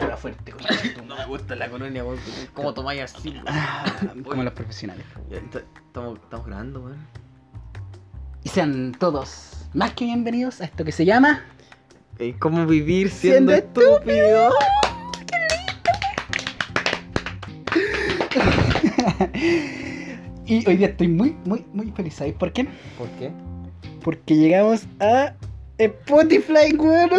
la wea fuerte, No me gusta la colonia, weón. ¿Cómo tomáis así, weón? Ah, Como los profesionales. Estamos, estamos grabando, weón. Y sean todos más que bienvenidos a esto que se llama. Eh, ¿Cómo vivir siendo, Siendo estúpido? y hoy día estoy muy, muy, muy feliz. ¿Sabéis por qué? ¿Por qué? Porque llegamos a Spotify, weón.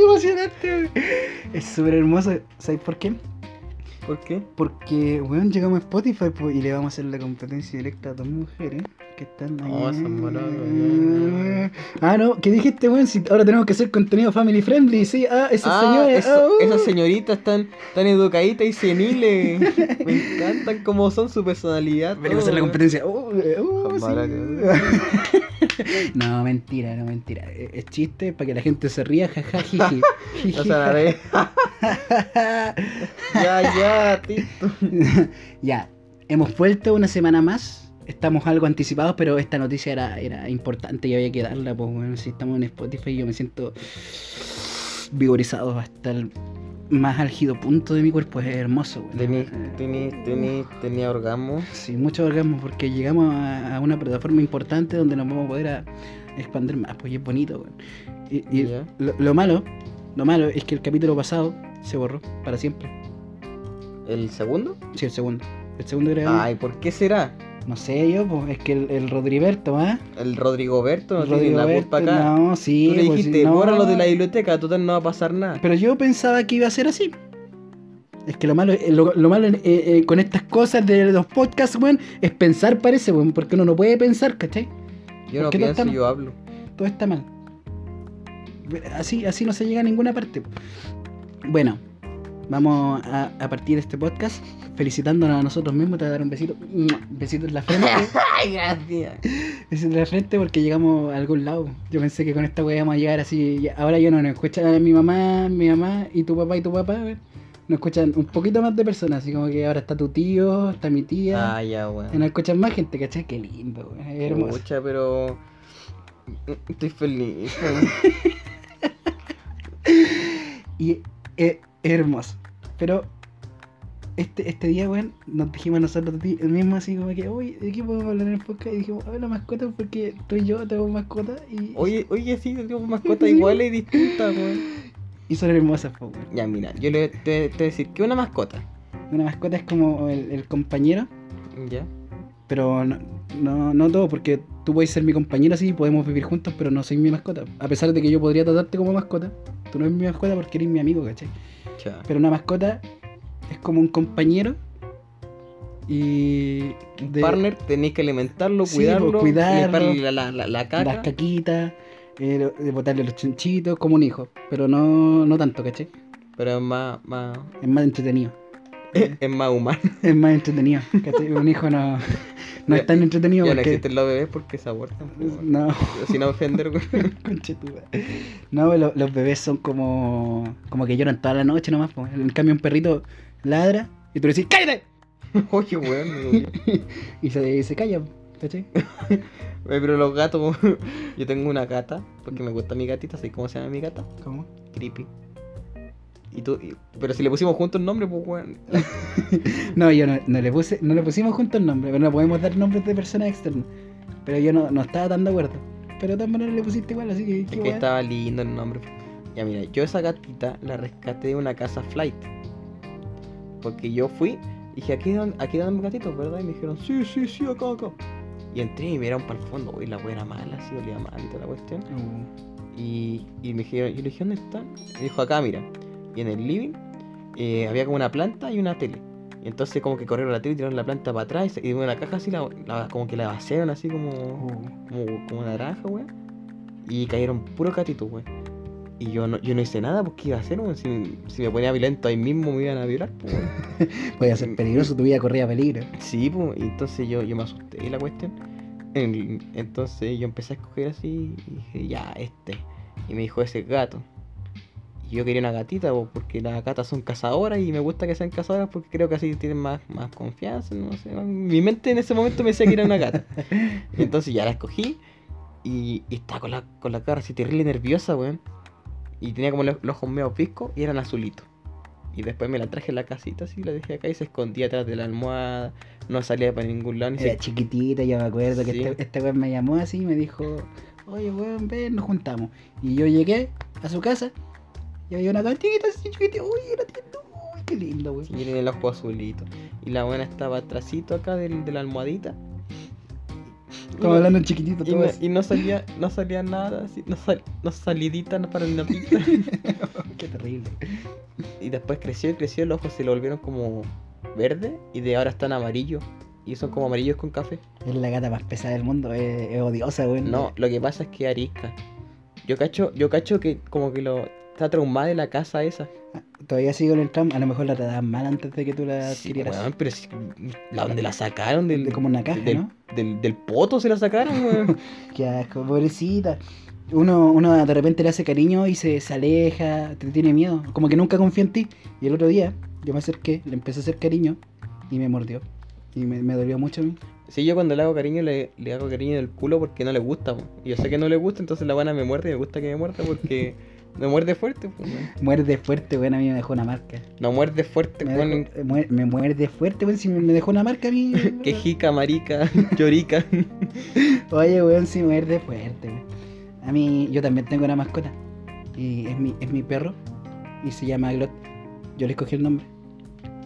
¡Qué emocionante! Es súper hermoso. ¿Sabéis por qué? ¿Por qué? Porque, weón, llegamos a Spotify po, y le vamos a hacer la competencia directa a dos mujeres que están ahí. Oh, son Ah, no, ¿qué dijiste, weón? Si ahora tenemos que hacer contenido family friendly, sí. Ah, esas Ah, señoras. eso- ah, uh. esas señoritas tan, tan educaditas y seniles. Me encantan cómo son su personalidad. Venimos a hacer la competencia. Uh, eh, uh, sí. no, mentira, no, mentira. Es es chiste para que la gente se ría, jaja, jiji. O sea, la ve- ya, ya, Tito. ya, hemos vuelto una semana más. Estamos algo anticipados, pero esta noticia era, era importante y había que darla. Pues bueno, si estamos en Spotify, yo me siento vigorizado hasta el más álgido punto de mi cuerpo. Es hermoso. Tení, Eh, tení, tení, tenía orgasmo. Sí, muchos orgasmos porque llegamos a, a una plataforma importante donde nos vamos a poder a- expandir más, pues es bonito, weón. Y, lo, lo malo, lo malo es que el capítulo pasado se borró para siempre. ¿El segundo? Sí, el segundo. El segundo grabamos. Ay, ¿por qué será? No sé yo, pues es que el, el Rodriberto, ¿ah? El Rodrigo Berto no El tiene la culpa acá. No, sí, Tú le pues, dijiste, no. bórralo de la biblioteca, total no va a pasar nada. Pero yo pensaba que iba a ser así. Es que lo malo, eh, lo, lo malo eh, eh, con estas cosas de los podcasts, weón, es pensar, parece, weón, porque uno no puede pensar, ¿cachai? yo no ¿por qué no pienso, yo hablo. todo está mal. Así, así no se llega a ninguna parte. Bueno, vamos a, a partir de este podcast felicitándonos a nosotros mismos. Te voy a dar un besito. Besito en la frente. Ay, gracias. besito en la frente porque llegamos a algún lado. Yo pensé que con esta wea íbamos a llegar así. Ahora ya no nos escuchan mi mamá, mi mamá y tu papá y tu papá. weón. Nos escuchan un poquito más de personas. Así como que ahora está tu tío, está mi tía. Ah, ya, Y nos weón. escuchan más gente, ¿cachai? Qué lindo, weón. Es hermoso. Pucha, pero. Estoy feliz. weón. Y es hermoso. Pero este, este día, weón, nos dijimos nosotros ti- mismos así como que, oye, ¿de qué podemos hablar en el podcast? Y dijimos, a ver, la mascota, porque tú y yo tenemos mascota y, Oye, oye, sí, tengo mascotas iguales y distintas, weón. y son hermosas, po, weón. Ya, mira, yo le te, te voy a decir que una mascota. Una mascota es como el, el compañero, Ya. pero no, no, no todo, porque tú puedes ser mi compañero así, podemos vivir juntos, pero no soy mi mascota. A pesar de que yo podría tratarte como mascota, tú no eres mi mascota porque eres mi amigo, ¿cachai? Pero una mascota es como un compañero y... Un de- partner tenéis que alimentarlo, Sí, cuidarlo, pues, cuidarlo, la, la, la, la caca. las caquitas, eh, botarle los chinchitos, como un hijo. Pero no, no tanto, ¿cachai? Pero es más, más, Es más entretenido. Es más humano. Es más entretenido. Un hijo no, no es tan entretenido Ya no porque... existen los bebés porque se abortan. pues. No, Sin ofender, madre. No, lo- los bebés son como como que lloran toda la noche nomás. po. En cambio un perrito ladra y tú le decís ¡Cállate! Oye, weón. Y se, se calla, ¿cachai? Eh, Pero los gatos, yo tengo una gata, porque me gusta mi gatita, ¿sabes cómo se llama mi gata? ¿Cómo? Creepy. Y tú, y- pero si le pusimos juntos el nombre, pues weón. No, yo no, no le puse, no le pusimos juntos el nombre, pero no podemos dar nombres de personas externas. Pero yo no, no estaba tan de acuerdo. Pero de todas maneras le pusiste igual, así que Es que estaba lindo el nombre. Ya mira, yo esa gatita la rescaté de una casa flight. Porque yo fui, dije, aquí dan, aquí dan gatitos, ¿verdad? Y me dijeron, sí, sí, sí, acá, acá. Y entré y miraron para el fondo, y la wea era mala, así olía mal y toda la cuestión. Uh, Y, y me dijeron, yo le dije, ¿dónde están? Me dijo, acá, mira. Y en el living eh, había como una planta y una tele. Y entonces como que corrieron la tele y tiraron la planta para atrás y, en la caja así, la, la- como que la vaciaron así como, uh. como, como naranja, weón. Y cayeron puros gatitos, weón. Y yo no, yo no hice nada, porque iba a hacer, weón? Si, si me ponía violento ahí mismo me iban a violar, pues. Podía ser peligroso, tu vida corría peligro. Sí, pues, y entonces yo, yo me asusté y la cuestión. En- entonces yo empecé a escoger así y dije, ya, este. Y me dijo ese gato. Y yo quería una gatita, porque las gatas son cazadoras y me gusta que sean cazadoras porque creo que así tienen más, más confianza, no sé. Mi mente en ese momento me decía que era una gata. Entonces ya la escogí y, y estaba con la, con la cara así terrible nerviosa, weón. Y tenía como los, los ojos medio viscos y eran azulitos. Y después me la traje en la casita así, la dejé acá y se escondía atrás de la almohada. No salía para ningún lado. Ni Era se... chiquitita, yo me acuerdo que este, este weón me llamó así y me dijo, oye weón, ven, nos juntamos. Y yo llegué a su casa y había una gatita así chiquitita, uy, era tierno, uy, qué lindo, weón. Sí, tenía el ojo azulito. Y la buena estaba atrásito acá del- de la almohadita. Estamos hablando en chiquitito Y todo no, eso. y no salía, no salía nada, así, no, sal- no salidita no para una pista. Qué terrible. y después creció y creció, los ojos se le volvieron como verde y de ahora están amarillos. Y son como amarillos con café. Es la gata más pesada del mundo, es, es odiosa, weón. No, lo que pasa es que arisca. Yo cacho, yo cacho que como que lo está traumada de la casa esa. Todavía sigo en el trauma, a lo mejor la trataban mal antes de que tú la Sí, adquirieras. weón, pero si, la donde la sacaron del, De como una caja, del, ¿no? del, del poto se la sacaron, weón. Qué asco, pobrecita. Uno, uno de repente le hace cariño y se, se aleja, te tiene miedo, como que nunca confía en ti. Y el otro día yo me acerqué, le empecé a hacer cariño y me mordió. Y me, me dolió mucho a mí. Sí, yo cuando le hago cariño le, le hago cariño del culo porque no le gusta. po. Y yo sé que no le gusta, entonces la buena me muerde y me gusta que me muerda porque me muerde fuerte. weón. Muerde fuerte, bueno, a mí me dejó una marca. No muerde fuerte, Me, weón. dejó- muer- me muerde fuerte, weón, si me me dejó una marca a mí. Que jica, marica, llorica. Oye, weón, si muerde fuerte, weón. A mí, yo también tengo una mascota. Y es mi, es mi perro. Y se llama Glot. Yo le escogí el nombre.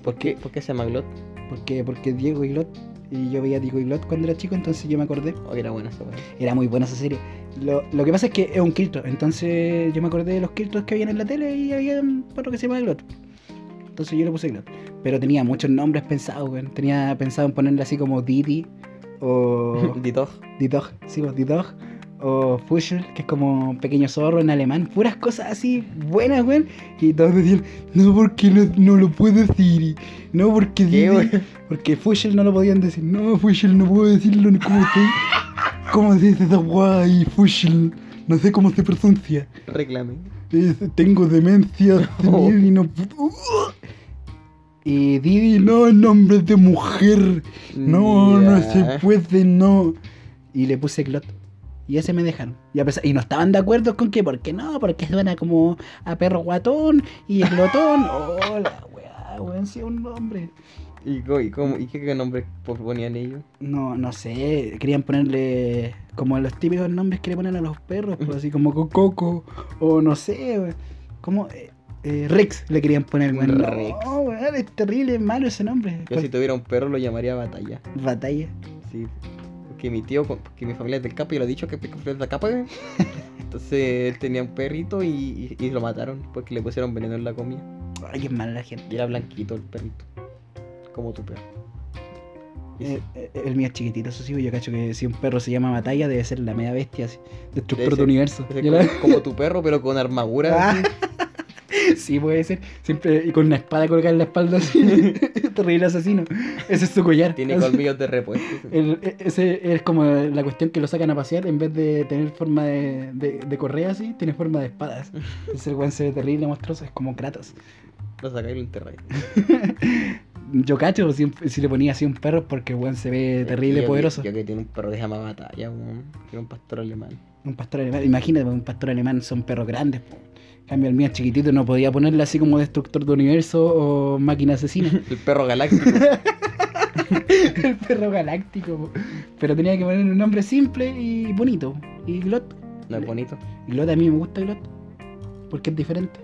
¿Por qué, ¿Por qué se llama Glot? Porque, porque Diego y Glot. Y yo veía a Diego y Glot cuando era chico, entonces yo me acordé. Oh, era buena esa weón. Era muy buena esa serie. Lo, lo que pasa es que es un quiltro. Entonces yo me acordé de los quiltros que habían en la tele y había un perro que se llamaba Glot. Entonces yo le puse Glot. Pero tenía muchos nombres pensados, weón. Tenía pensado en ponerle así como Didi o Ditog. Didog, sí, pues, Didog. O Fuschel, que es como un pequeño zorro en alemán. Puras cosas así buenas, weón. Y todos decían, no, porque no, no lo puedo decir. No, porque. Porque Fuschel no lo podían decir. No, Fuschel no puedo decirlo. no, ¿Cómo se, cómo se dice esa guay, Fuschel? No sé cómo se pronuncia. Reclame. Es- tengo demencia senil y no puedo- Y Didi, no, es nombre de mujer. No, no se puede, no. Y le puse Glot. Y ese me dejaron. Y, a pesar- y no estaban de acuerdo con que, porque no, porque suena como a perro guatón y glotón. Oh, la weá, weón, sí, es un nombre. ¿Y, cómo- y qué, qué nombre ponían ellos? No, no sé, querían ponerle como los típicos nombres que le ponen a los perros, pues, así como Coco, o no sé, weón, como eh, eh, Rex le querían poner, weón. Rex. No, weón, es terrible, es malo ese nombre. Yo si tuviera un perro lo llamaría Batalla. Batalla. Sí. Porque mi tío, porque mi familia es del Capa y lo he dicho que es del Capa. Entonces él tenía un perrito y, y- y lo mataron porque le pusieron veneno en la comida. Ay, qué mala la gente. Y era blanquito el perrito. Como tu perro. Eh, eh, el mío es chiquitito, eso sí, yo cacho que si un perro se llama Batalla debe ser la media bestia, así, destructor de universo. ese ¿Ya como, como tu perro, pero con armadura. Ah. Sí, puede ser. Siempre y con una espada colgada en la espalda así. Terrible asesino. Ese es su collar. Tiene Así. colmillos de repuesto. El- e- ese es como la cuestión que lo sacan a pasear en vez de tener forma de, de, de correa así, tiene forma de espadas. Entonces el weón se ve terrible, monstruoso, es como Kratos. Lo sacáis y lo enterráis. Yo cacho, si, si le ponía así un perro porque weón se ve terrible, Yo poderoso. Yo que tiene un perro que se llama Batalla, weón. Tiene un pastor alemán. Un pastor alemán, imagínate, un pastor alemán son perros grandes. po. Cambio el mío es chiquitito, no podía ponerle así como destructor de universo o máquina asesina. El perro galáctico. el perro galáctico. Pero tenía que poner un nombre simple y bonito. Y Glot. no es bonito. Glot a mí me gusta Glot. Porque es diferente.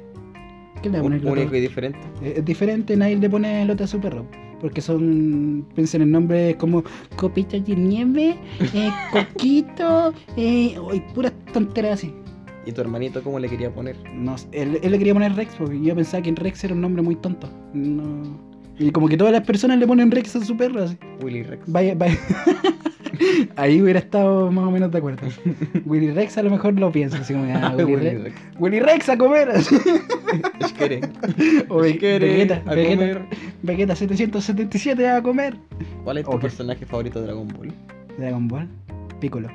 ¿Qué le va a poner Glot? Único y diferente. Es es diferente, nadie le pone Glot a su perro. Porque son, piensen en nombres como Copita de Nieve, eh, Coquito, eh, puras tonteras así. ¿Y tu hermanito cómo le quería poner? No, él, él le quería poner Rex porque yo pensaba que Rex era un nombre muy tonto. No. Y como que todas las personas le ponen Rex a su perro así. Willy Rex. Vaya, vaya. Ahí hubiera estado más o menos de acuerdo. Willy Rex a lo mejor lo pienso, así como, ah, Willy, Willy Rex. Rex. Willy Rex a comer. así. Esquere. O Vegeta, a Vegeta, comer. Vegeta 777 a comer. ¿Cuál es tu personaje favorito de Dragon Ball? Dragon Ball, Piccolo.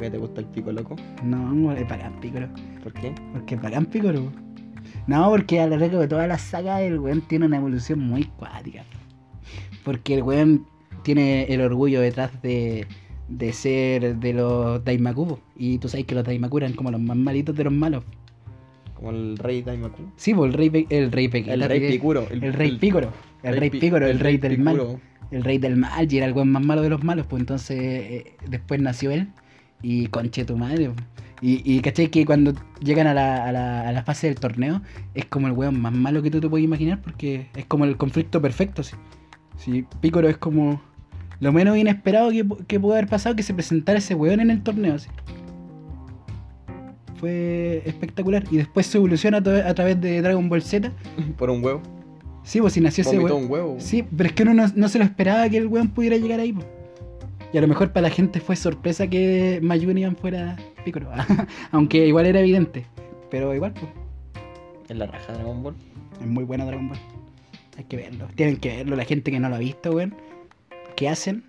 ¿Por qué te gusta el pico loco? No, es bacán Piccolo. ¿Por qué? Porque es bacán Piccolo. No, porque a lo largo de toda la saga el weón tiene una evolución muy cuática. Porque el weón tiene el orgullo detrás de, de ser de los Daimaku. Y tú sabes que los Daimaku eran como los más malitos de los malos. Como el rey Daimaku. Sí, pues el rey, el rey. El rey Picuro. El, rey Pícoro. El rey Pícoro, el, rey del mal. El rey del mal, y era el buen más malo de los malos, pues entonces eh, después nació él y conche tu madre. pues. Y, y caché que cuando llegan a la, a, la, a la fase del torneo es como el weón más malo que tú te puedes imaginar porque es como el conflicto perfecto. Sí, sí Pícoro es como lo menos inesperado que, que pudo haber pasado que se presentara ese weón en el torneo. sí. Fue espectacular. Y después se evoluciona a, tra- a través de Dragon Ball Z. Por un huevo. Sí, pues si nació ese Vomitó weón. un huevo. Sí, pero es que uno no, no se lo esperaba que el weón pudiera llegar ahí. po. Y a lo mejor para la gente fue sorpresa que Mayunian fuera Piccolo. Aunque igual era evidente. Pero igual, pues, En la raja de Dragon Ball. es muy bueno Dragon Ball. Hay que verlo. Tienen que verlo. La gente que no lo ha visto, weón. ¿Qué hacen?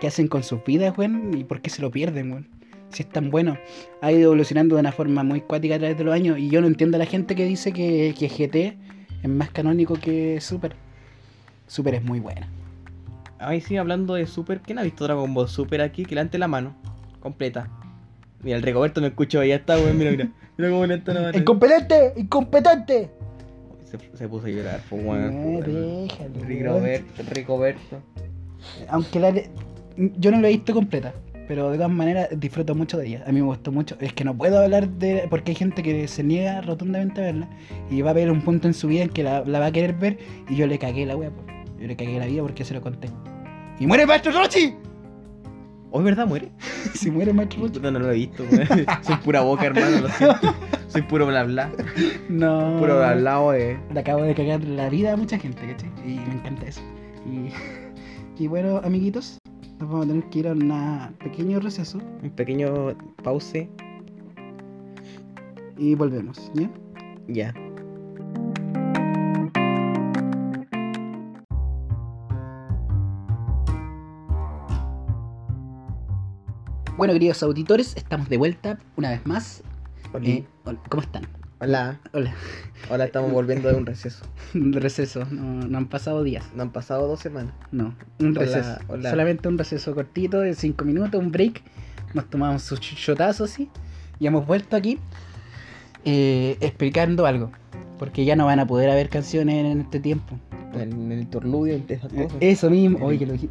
¿Qué hacen con sus vidas, weón? ¿Y por qué se lo pierden, weón? Si es tan bueno. Ha ido evolucionando de una forma muy cuática a través de los años. Y yo no entiendo a la gente que dice que, que GT es más canónico que Super. Super es muy buena. Ay, sí, hablando de Super. ¿Quién ha visto Dragon Ball Super aquí? Que levante la mano. Completa. Mira, el Rigoberto me escuchó. Ya está, weón. Mira, mira. Mira cómo levanta la mano. ¡Incompetente! ¡Incompetente! Se, se puso a llorar, pues, No, weón. déjalo, Rigoberto, Rigoberto. Aunque la le- yo no la he visto completa, pero de todas maneras disfruto mucho de ella. A mí me gustó mucho. Es que no puedo hablar de. Porque hay gente que se niega rotundamente a verla y va a haber un punto en su vida en que la, la va a querer ver y yo le cagué la wea. Yo le cagué la vida porque se lo conté. ¡Y muere Maestro Rochi! ¿Hoy verdad muere? si muere Maestro Rochi. No, no lo he visto. Soy pura boca, hermano, lo siento. Soy puro bla bla. No. Puro bla bla, de. Le acabo de cagar la vida a mucha gente, ¿cachai? Y me encanta eso. Y, y bueno, amiguitos, nos vamos a tener que ir a un pequeño receso Un pequeño pause. y volvemos, ¿ya? Ya. Bueno, queridos auditores, estamos de vuelta una vez más. Eh, hola, ¿Cómo están? Hola. Hola. Hola, estamos volviendo de un receso. De receso, no, no han pasado días. No han pasado dos semanas. No, un receso. hola. Solamente un receso cortito de 5 minutos, un break. Nos tomamos su ch- chotazo así. Y hemos vuelto aquí eh, explicando algo. Porque ya no van a poder haber canciones en este tiempo. En el interludio, entre esas Eh, cosas. Eso mismo. Oye, que lo dije.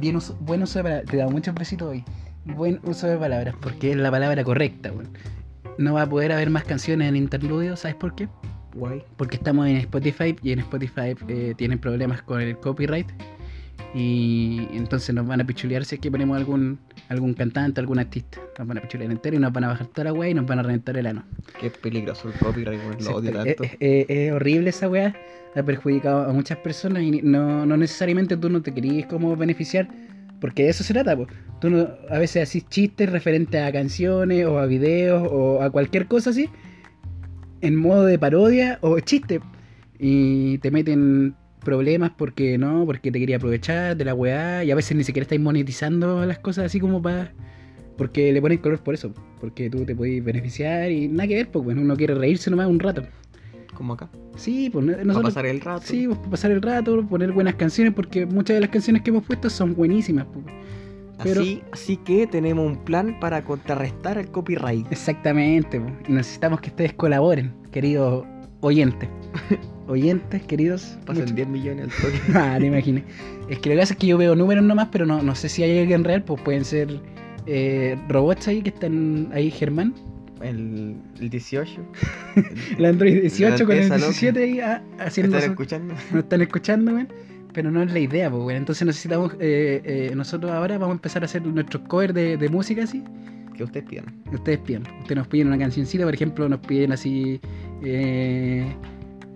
Bien uso, buen uso de palabras. Te he dado muchos besitos hoy. Buen uso de palabras, porque es la palabra correcta. No va a poder haber más canciones en interludio, ¿sabes por qué? Guay. Porque estamos en Spotify y en Spotify eh, tienen problemas con el copyright. Y entonces nos van a pichulear si es que ponemos algún algún cantante, algún artista. Nos van a pichulear entero y nos van a bajar toda la weá y nos van a reventar el ano. Qué peligroso el copyright. Sí, Lo odio es, tanto. es- es- es horrible esa weá. Ha perjudicado a muchas personas y no, no necesariamente tú no te querías como beneficiar. Porque de eso se trata, po. Tú no- a veces haces chistes referentes a canciones o a videos o a cualquier cosa así. En modo de parodia o chiste. Y te meten problemas porque no, porque te quería aprovechar de la weá. Y a veces ni siquiera estáis monetizando las cosas así como para... Porque le ponen color por eso. Porque tú te puedes beneficiar y nada que ver, pues uno quiere reírse nomás un rato. Como acá. Sí, pues no- Para nosotros... pasar el rato. Sí, pues, para pasar el rato, poner buenas canciones, porque muchas de las canciones que hemos puesto son buenísimas. pues. pero- Así, así que tenemos un plan para contrarrestar el copyright. Exactamente, pues. y necesitamos que ustedes colaboren, queridos oyentes. oyentes, queridos. Pasan muchos- 10 millones al toque. Ah, te imaginas. Es que lo que pasa es que yo veo números nomás, pero no, no sé si hay alguien real, pues pueden ser eh, robots ahí que están ahí, Germán. El, el 18. El Android 18 con el esa loca. 17 ahí ah, haciendo... ¿Están escuchando? nos están escuchando, weón. Pero no es la idea, pues, weón. Entonces necesitamos, eh, eh, nosotros ahora vamos a empezar a hacer nuestros covers de, de música así. Que ustedes pidan. Ustedes piden. Ustedes nos piden una cancioncita, por ejemplo, nos piden así. eh,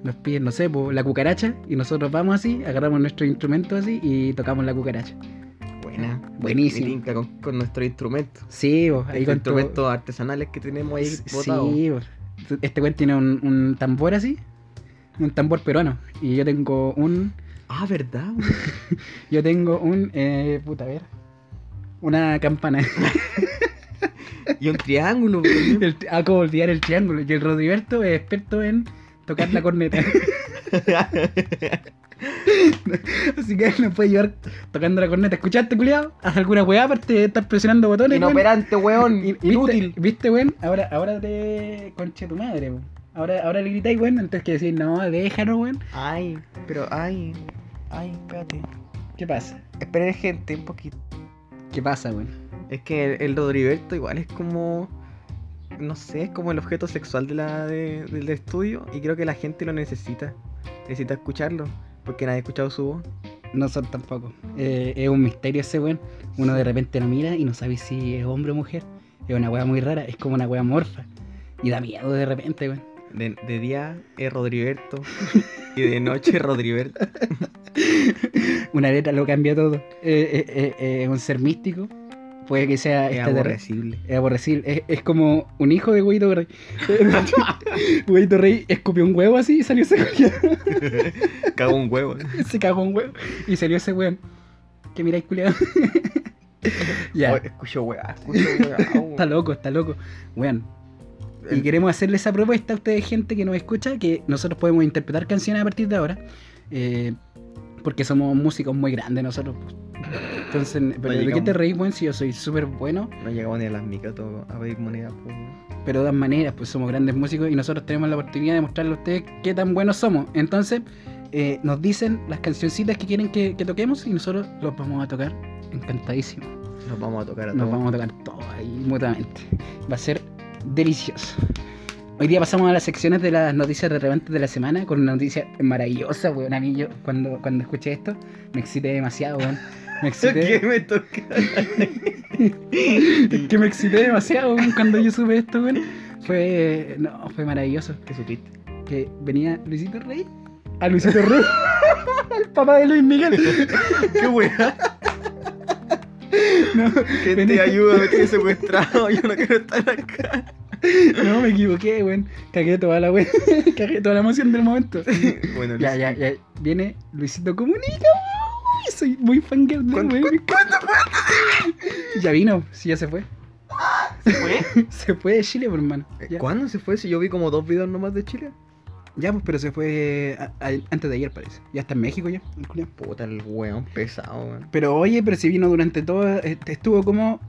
nos piden, no sé, pues, la cucaracha. Y nosotros vamos así, agarramos nuestro instrumento así y tocamos la cucaracha. Buena. Buenísimo. Y linka con, con nuestro instrumento. Sí, pues, ahí con instrumentos artesanales que tenemos ahí Sí, pues. Este weón tiene un, un tambor así. Un tambor peruano. Y yo tengo un. Ah, ¿verdad? Yo tengo un. Eh, puta, a ver. Una campana. y un triángulo. El, ah, como olvidar el triángulo. Y el Rodriberto es experto en tocar la corneta. Así que él nos puede llevar tocando la corneta. ¿Escuchaste, culiado? ¿Haz alguna weá aparte de estar presionando botones? Inoperante, weón. Y- ¿Viste, Inútil. ¿Viste, weón? Ahora, ahora te conche tu madre, weón. Ahora, ahora le gritáis, weón, antes que decir, no, déjalo, weón. Ay, pero ay. Ay, espérate. ¿Qué pasa? Esperen, gente, un poquito. ¿Qué pasa, weón? Es que el, el Rodriberto igual es como. No sé, es como el objeto sexual de la, de- del estudio. Y creo que la gente lo necesita. Necesita escucharlo. Porque nadie ha escuchado su voz. No son tampoco. Eh, es un misterio ese weón. Uno de repente lo mira y no sabe si es hombre o mujer. Es una weá muy rara, es como una weá morfa. Y da miedo de repente, weón. De, de día es Rodriberto. y de noche es Rodriberto. Una letra lo cambia todo. Eh, eh, eh, eh, es un ser místico. Puede que sea Es extraterrestre. aborrecible. Es aborrecible. Es, es como un hijo de Huevito Rey. Huevito Rey escupió un huevo así y salió ese weón. Cago un huevo. Se cagó un huevo y salió ese weón. Que miráis, culiado. ya. Oh, escucho weá, escucho weá. Está loco, está loco. Weón. Y queremos hacerle esa propuesta a ustedes, gente que nos escucha, que nosotros podemos interpretar canciones a partir de ahora. eh, porque somos músicos muy grandes nosotros. Entonces, pero ¿de qué te reís, weón? Si yo soy súper bueno, No llegamos ni a las micas todo a pedir moneda. pues. pero de todas maneras, pues somos grandes músicos y nosotros tenemos la oportunidad de mostrarle a ustedes qué tan buenos somos. Entonces, eh, nos dicen las cancioncitas que quieren que, que toquemos y nosotros los vamos a tocar encantadísimo. Nos vamos a tocar a Nos todos. vamos a tocar todo ahí mutuamente. Va a ser delicioso. Hoy día pasamos a las secciones de las noticias relevantes de la semana con una noticia maravillosa, weón. A mí yo, cuando, cuando escuché esto, me excité demasiado, weón. Me ¿Qué excité. me toca? Es que me excité demasiado, cuando yo supe esto, weón. Fue. No, fue maravilloso. ¿Qué supiste? Que venía Luisito Rey. A Luisito Rey. El papá de Luis Miguel. ¿Qué weá? No, Gente, venía- ayúdame, estoy secuestrado. Yo no quiero estar acá. no, me equivoqué, weón. Cagué toda la weón. Cagué toda la emoción del momento. Bueno, Ya, ya, ya. Viene Luisito Comunica, weón. Soy muy fangirl de ¿Cuándo, weón. ¿Cuándo fue? Ya vino, sí, ya se fue. ¿Se fue? Se fue de Chile, por hermano. Ya. ¿Cuándo se fue? Si yo vi como dos videos nomás de Chile. Ya, pues, pero se fue a- a- antes de ayer, parece. Ya está en México ya, el culiao. Puta, el weón pesado, weón. Pero oye, pero si vino durante todo, este, estuvo como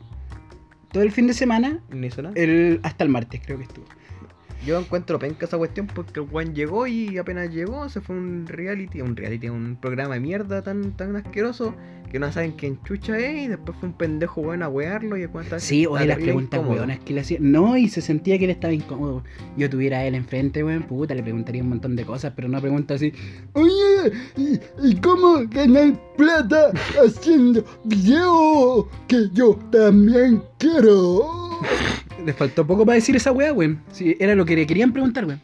todo el fin de semana, Ni hizo nada. el, hasta el martes creo que estuvo. Yo encuentro penca esa cuestión porque el weón llegó y apenas llegó se fue un reality, un reality, un programa de mierda tan, tan asqueroso que no saben quién chucha es y después fue un pendejo weón a wearlo y el weón estaba- Sí, oye, las preguntas weonas que le hacían. No, y se sentía que él estaba incómodo. Yo tuviera a él enfrente, weón, puta, le preguntaría un montón de cosas, pero no pregunta así. Oye, ¿y, y cómo ganar plata haciendo video que yo también quiero? Le faltó poco para decir esa weá, weón. Sí, era lo que le querían preguntar, weón.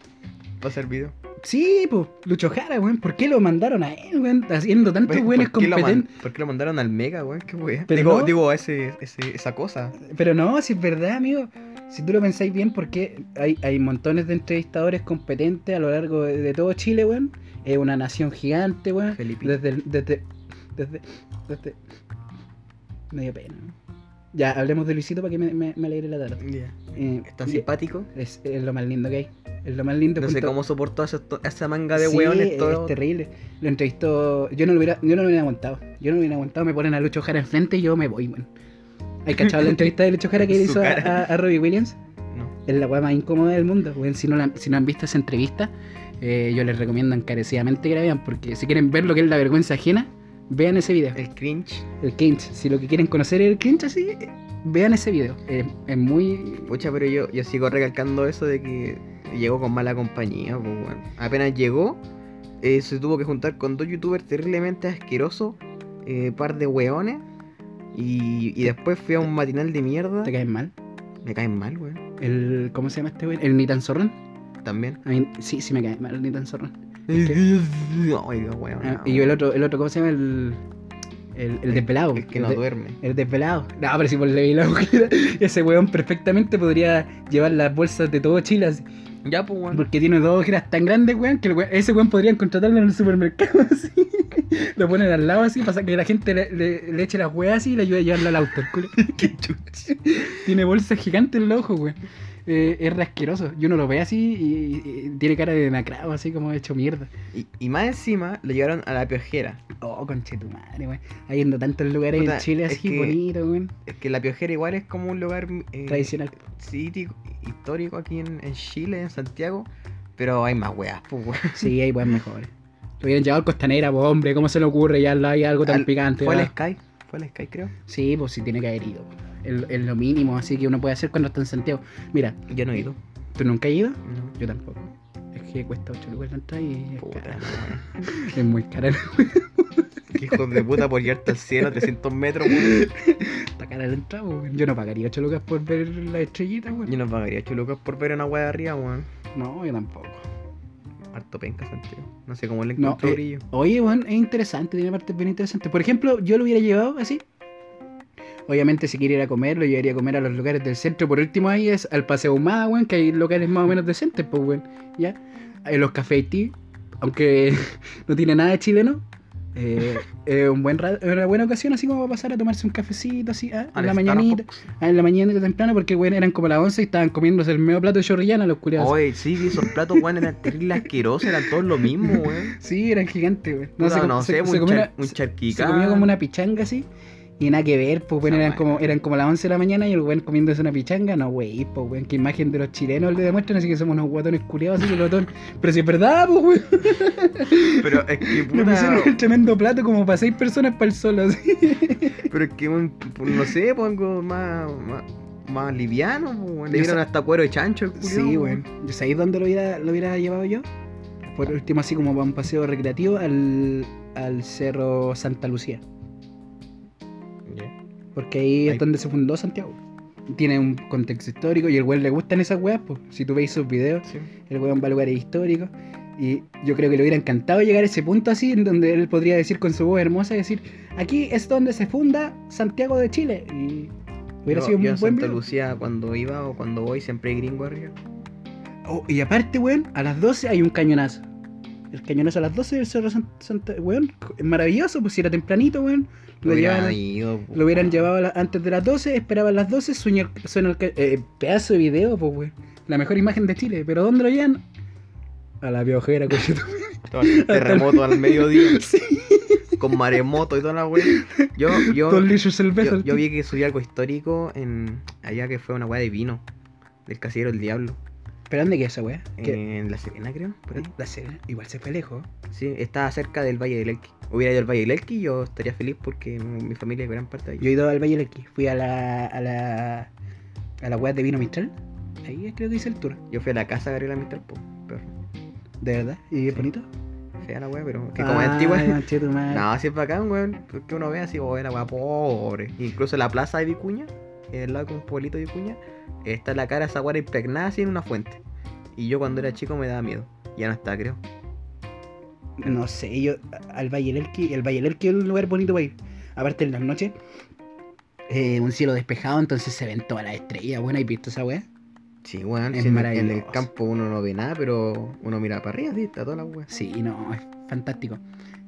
Va a ser video. Sí, pues, Lucho Jara, weón. ¿Por qué lo mandaron a él, weón? Haciendo tantos Oye, weones ¿por, qué lo man- competentes. por qué lo mandaron al Mega, weón? Qué weón. Digo, no. digo ese, ese, esa cosa. Pero no, si es verdad, amigo. Si tú lo pensáis bien, porque hay, hay montones de entrevistadores competentes a lo largo de, de todo Chile, weón. Es una nación gigante, weón. Felipe. Desde, desde, desde, desde... Me dio pena. Ya, hablemos de Luisito para que me, me, me alegre la tarde. Ya. Eh, Está simpático. es, es lo más lindo que hay. Es lo más lindo. No sé cómo soportó a esa, a esa manga de Sí, weones todo. Es terrible. Lo entrevistó. Yo no lo hubiera, yo no lo hubiera aguantado. Yo no lo hubiera aguantado. Me ponen a Lucho Jara enfrente y yo me voy, weón. ¿Hay cachado la entrevista de Lucho Jara que hizo a, cara. a, a Robbie Williams? No. Es la weá más incómoda del mundo, weón. Si no, la- si no han visto esa entrevista, eh, yo les recomiendo encarecidamente que la vean. Porque si quieren ver lo que es la vergüenza ajena, vean ese video. El cringe. El cringe. Si lo que quieren conocer es el cringe así, eh, vean ese video. Es- es muy. Pucha, pero yo, yo sigo recalcando eso de que llegó con mala compañía, pues, weón. Apenas llegó, eh, se tuvo que juntar con dos youtubers terriblemente asquerosos, eh, par de weones, y, y después fui a un matinal de mierda. ¿Te caen mal? Me caen mal, weón. El, ¿Cómo se llama este weón? El Nitan Zorrón. También. A mí- sí, sí me cae mal el Nitan Zorrón. Oiga, weón. Ah, y yo el otro, el otro, ¿cómo se llama? El, el, el que no de- duerme. El desvelado. No, pero si por la agujera, ese weón perfectamente podría llevar las bolsas de todo Chile así, Ya, pues, weón. Porque tiene dos ojeras tan grandes, weón, que el weón- ese weón podrían contratarlo en el supermercado así. Lo ponen al lado así para que la gente le, le- le eche las weas así y le ayude a llevarla al auto. el culo. Qué chucha. tiene bolsas gigantes en los ojos, weón. Eh, es rasqueroso. Y uno lo ve así y, y tiene cara de demacrado, así como hecho mierda. Y, y más encima lo llevaron a la piojera. Oh, conche tu madre, weón. Habiendo tantos lugares Puta, en Chile es así que- bonitos, weón. Es que la piojera igual es como un lugar eh, Tradicional. sí, histórico aquí en, en Chile, en Santiago. Pero hay más weas, pues, weón. Sí, hay weas mejores. Lo hubieran llevado al Costanera, pues hombre, ¿cómo se le ocurre? Ya hay algo tan Al- picante. Fue va. el Sky, fue el Sky, creo. Sí, pues sí tiene que haber ido. Es es lo mínimo, así que uno puede hacer cuando está en Santiago. Mira, Yo no he ido. ¿tú nunca has ido? No. Yo tampoco. Es que cuesta 8 lucas la entrada y es, Puta, cara. es muy cara. Qué hijos de puta por llevarte al cielo a 300 metros, weón. Está cara la entrada, weón. Yo no pagaría 8 lucas por ver la estrellita, weón. Yo no pagaría 8 lucas por ver una wea de arriba, weón. No, yo tampoco. Harto penca, Santiago. No sé cómo le No, encontró eh, brillo. Oye, weón, es interesante, tiene partes bien interesantes. Por ejemplo, yo lo hubiera llevado así. Obviamente, si quiere ir a comer, lo llevaría a comer a los lugares del centro. Por último, ahí es al Paseo Humada, weón, que hay locales más o menos decentes, pues, weón. ¿Ya? En los cafés aunque no tiene nada de chileno, eh, es un buen una buena ocasión, así como para pasar a tomarse un cafecito, así, ah, en la mañanita. Ah, en la mañanita temprano, porque, weón, eran como las 11 y estaban comiéndose el medio plato de chorrillana los culiados. Oye, sí, esos platos, weón, eran terribles asquerosos, eran todos lo mismo, weón. Sí, eran gigantes, weón. No, se- no se- sé, se un, comía char, un se- comió como una pichanga así. Y nada que ver, pues, bueno, eran como, eran como las 11 de la mañana y el weón comiéndose una pichanga. No, wey, pues, weón, qué imagen de los chilenos le demuestran, así que somos unos guatones culiados, así que glotón. Pero si es verdad, pues, weón. Pero es que puta. pusieron el tremendo plato como para seis personas para el solo, así. Pero es que, pues, no sé, pues algo más, más, más liviano, pues, weón. Le dieron hasta cuero de chancho el Sí, weón. ¿Yo sabéis dónde lo hubiera, lo hubiera llevado yo? Por último, así como para un paseo recreativo al, al cerro Santa Lucía. Porque ahí es donde se fundó Santiago. Tiene un contexto histórico y el weón le gustan esas weas, pues. Si tú veis sus videos, Sí. el weón va a lugares históricos. Y yo creo que le hubiera encantado llegar a ese punto así, en donde él podría decir con su voz hermosa, decir, aquí es donde se funda Santiago de Chile. Y hubiera yo, sido yo un en buen Santa. Lucía, cuando iba o cuando voy, siempre hay gringo arriba. Oh, y aparte, weón, a las 12 hay un cañonazo. El cañonazo a las 12 del Cerro San- Santa... Weón, es maravilloso, pues si era tempranito, weón. Lo, llevaban- ido, lo hubieran llevado la- antes de las 12, esperaban las 12, sueña, suena el eh, pedazo de video, pues, weón. La mejor imagen de Chile. ¿Pero dónde lo llevan? A la piojera, cochito. Terremoto al mediodía, sí. con maremoto y toda la weá. Yo, yo, yo, yo vi que subí algo histórico en allá que fue una weá de vino. Del casillero del diablo. ¿Pero dónde queda esa weá? En La Serena, creo. Por ahí. La Serena. Igual se fue lejos. Sí, estaba cerca del Valle del Elqui. Hubiera ido al Valle del Elqui, yo estaría feliz porque mi mi familia es gran parte de Yo ahí. he ido al Valle del Elqui. Fui a la. a la. a la weá de vino Mistral. Ahí creo que hice el tour. Yo fui a la casa de Gabriela Mistral, po, perro. ¿De verdad? ¿Y es Sí. bonito? Fea la weá, pero que como es Ah, antigua. No, si es bacán, weón. Porque uno ve así, oh, la weá pobre. Incluso la plaza de Vicuña, el lado con un pueblito de Vicuña, está la cara de esa weá impregnada así en una fuente. Y yo cuando era chico me daba miedo. Ya no está, creo. No sé, yo al Valle del Elqui, el Valle del Elqui es un lugar bonito para ir. Aparte en las noches, eh, un cielo despejado, entonces se ven todas las estrellas. Bueno, ¿has visto esa weá? Sí, weón. Es si en, el- en el maravilloso. campo uno no ve nada, pero uno mira para arriba, sí, está toda la weá. Sí, no, es fantástico.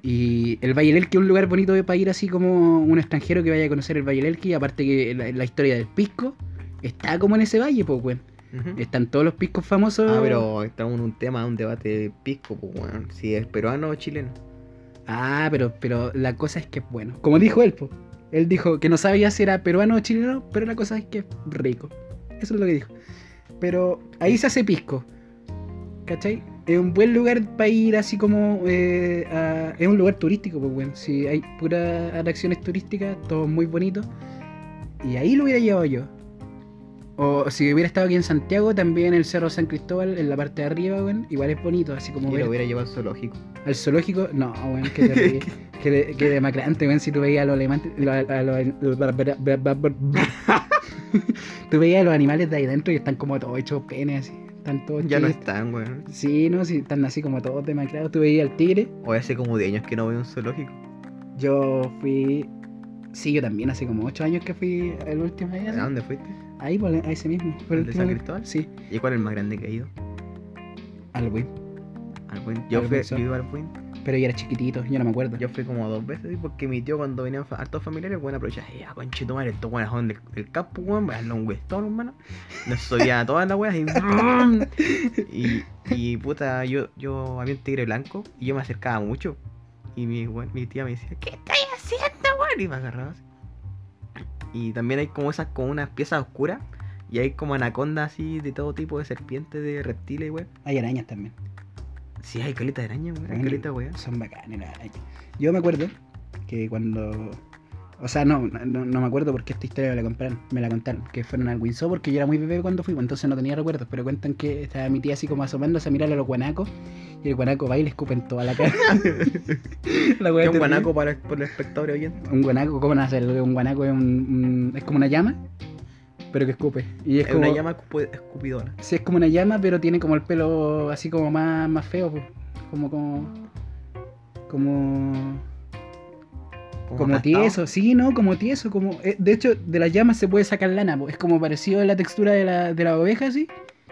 Y el Valle del Elqui es un lugar bonito para ir así como un extranjero que vaya a conocer el Valle del Elqui. Aparte que la, la historia del pisco está como en ese valle, pues, weón. Están todos los piscos famosos. Ah, pero estamos en un tema, un debate de pisco, pues, weón. Si es peruano o chileno. Ah, pero, pero la cosa es que es bueno. Como dijo él, po. Él dijo que no sabía si era peruano o chileno, pero la cosa es que es rico. Eso es lo que dijo. Pero ahí se hace pisco. ¿Cachai? Es un buen lugar para ir así como... eh, a- es un lugar turístico, pues bueno. Si hay puras atracciones turísticas, todo muy bonito. Y ahí lo hubiera llevado yo. O si hubiera estado aquí en Santiago, también el Cerro San Cristóbal, en la parte de arriba, weón, igual es bonito, así como Y ver lo hubiera llevado al zoológico. al zoológico, no, weón, que terrible. que, que demacrante, weón, si tú veías a los los- tú veías a los animales de ahí dentro y están como todos hechos penes, así. Están todos Ya no están, weón. Sí, no, sí, están así como todos demacrados. Tú veías al tigre. O hace como de años que no veo un zoológico. Yo fui. Sí, yo también, hace como 8 años que fui el último día. ¿A dónde fuiste? Ahí, por, a ese mismo. Por ¿El el de San Cristóbal? Sí, ¿Y cuál es el más grande que ha ido? al Win. Al buen. Yo Al fui, Windsor. yo iba al buen. Pero yo era chiquitito, yo no me acuerdo. Yo fui como dos veces, ¿sí? porque mi tío cuando venían hartos familiares, bueno, aprovechaba, ya, conchito madre, estos weones son del, del campo, weón, voy a darle un westón, hermano. Nos subía a todas las weas y, y, y puta, yo, yo había un tigre blanco y yo me acercaba mucho. Y mi, weón- mi tía me decía, ¿qué estás haciendo, weón? Y me agarraba así. Y también hay como esas, como unas piezas oscuras Y hay como anacondas así de todo tipo de serpientes, de reptiles, weón. Hay arañas también. Sí, hay caleta de araña, weón. Hay caleta, weón. Son bacanas las arañas. Yo me acuerdo que cuando. O sea, no, no, no me acuerdo porque esta historia me la compraron, me la contaron, que fueron al Windsor porque yo era muy bebé cuando fui, pues, entonces no tenía recuerdos, pero cuentan que estaba mi tía así como asomándose a mirar a los guanacos y el guanaco va y le escupen toda la cara. la ¿Qué wea es un guanaco para el, por el espectador oyente? Un guanaco, ¿cómo nace? Un guanaco es, un, un- es como una llama, pero que escupe. Y es, Es como, una llama escupidora. Sí, es como una llama, pero tiene como el pelo así como más, más feo, pues. como como como como tieso, sí, no, como tieso, como eh, de hecho de las llamas se puede sacar lana, es como parecido a la textura de la, de la oveja, sí,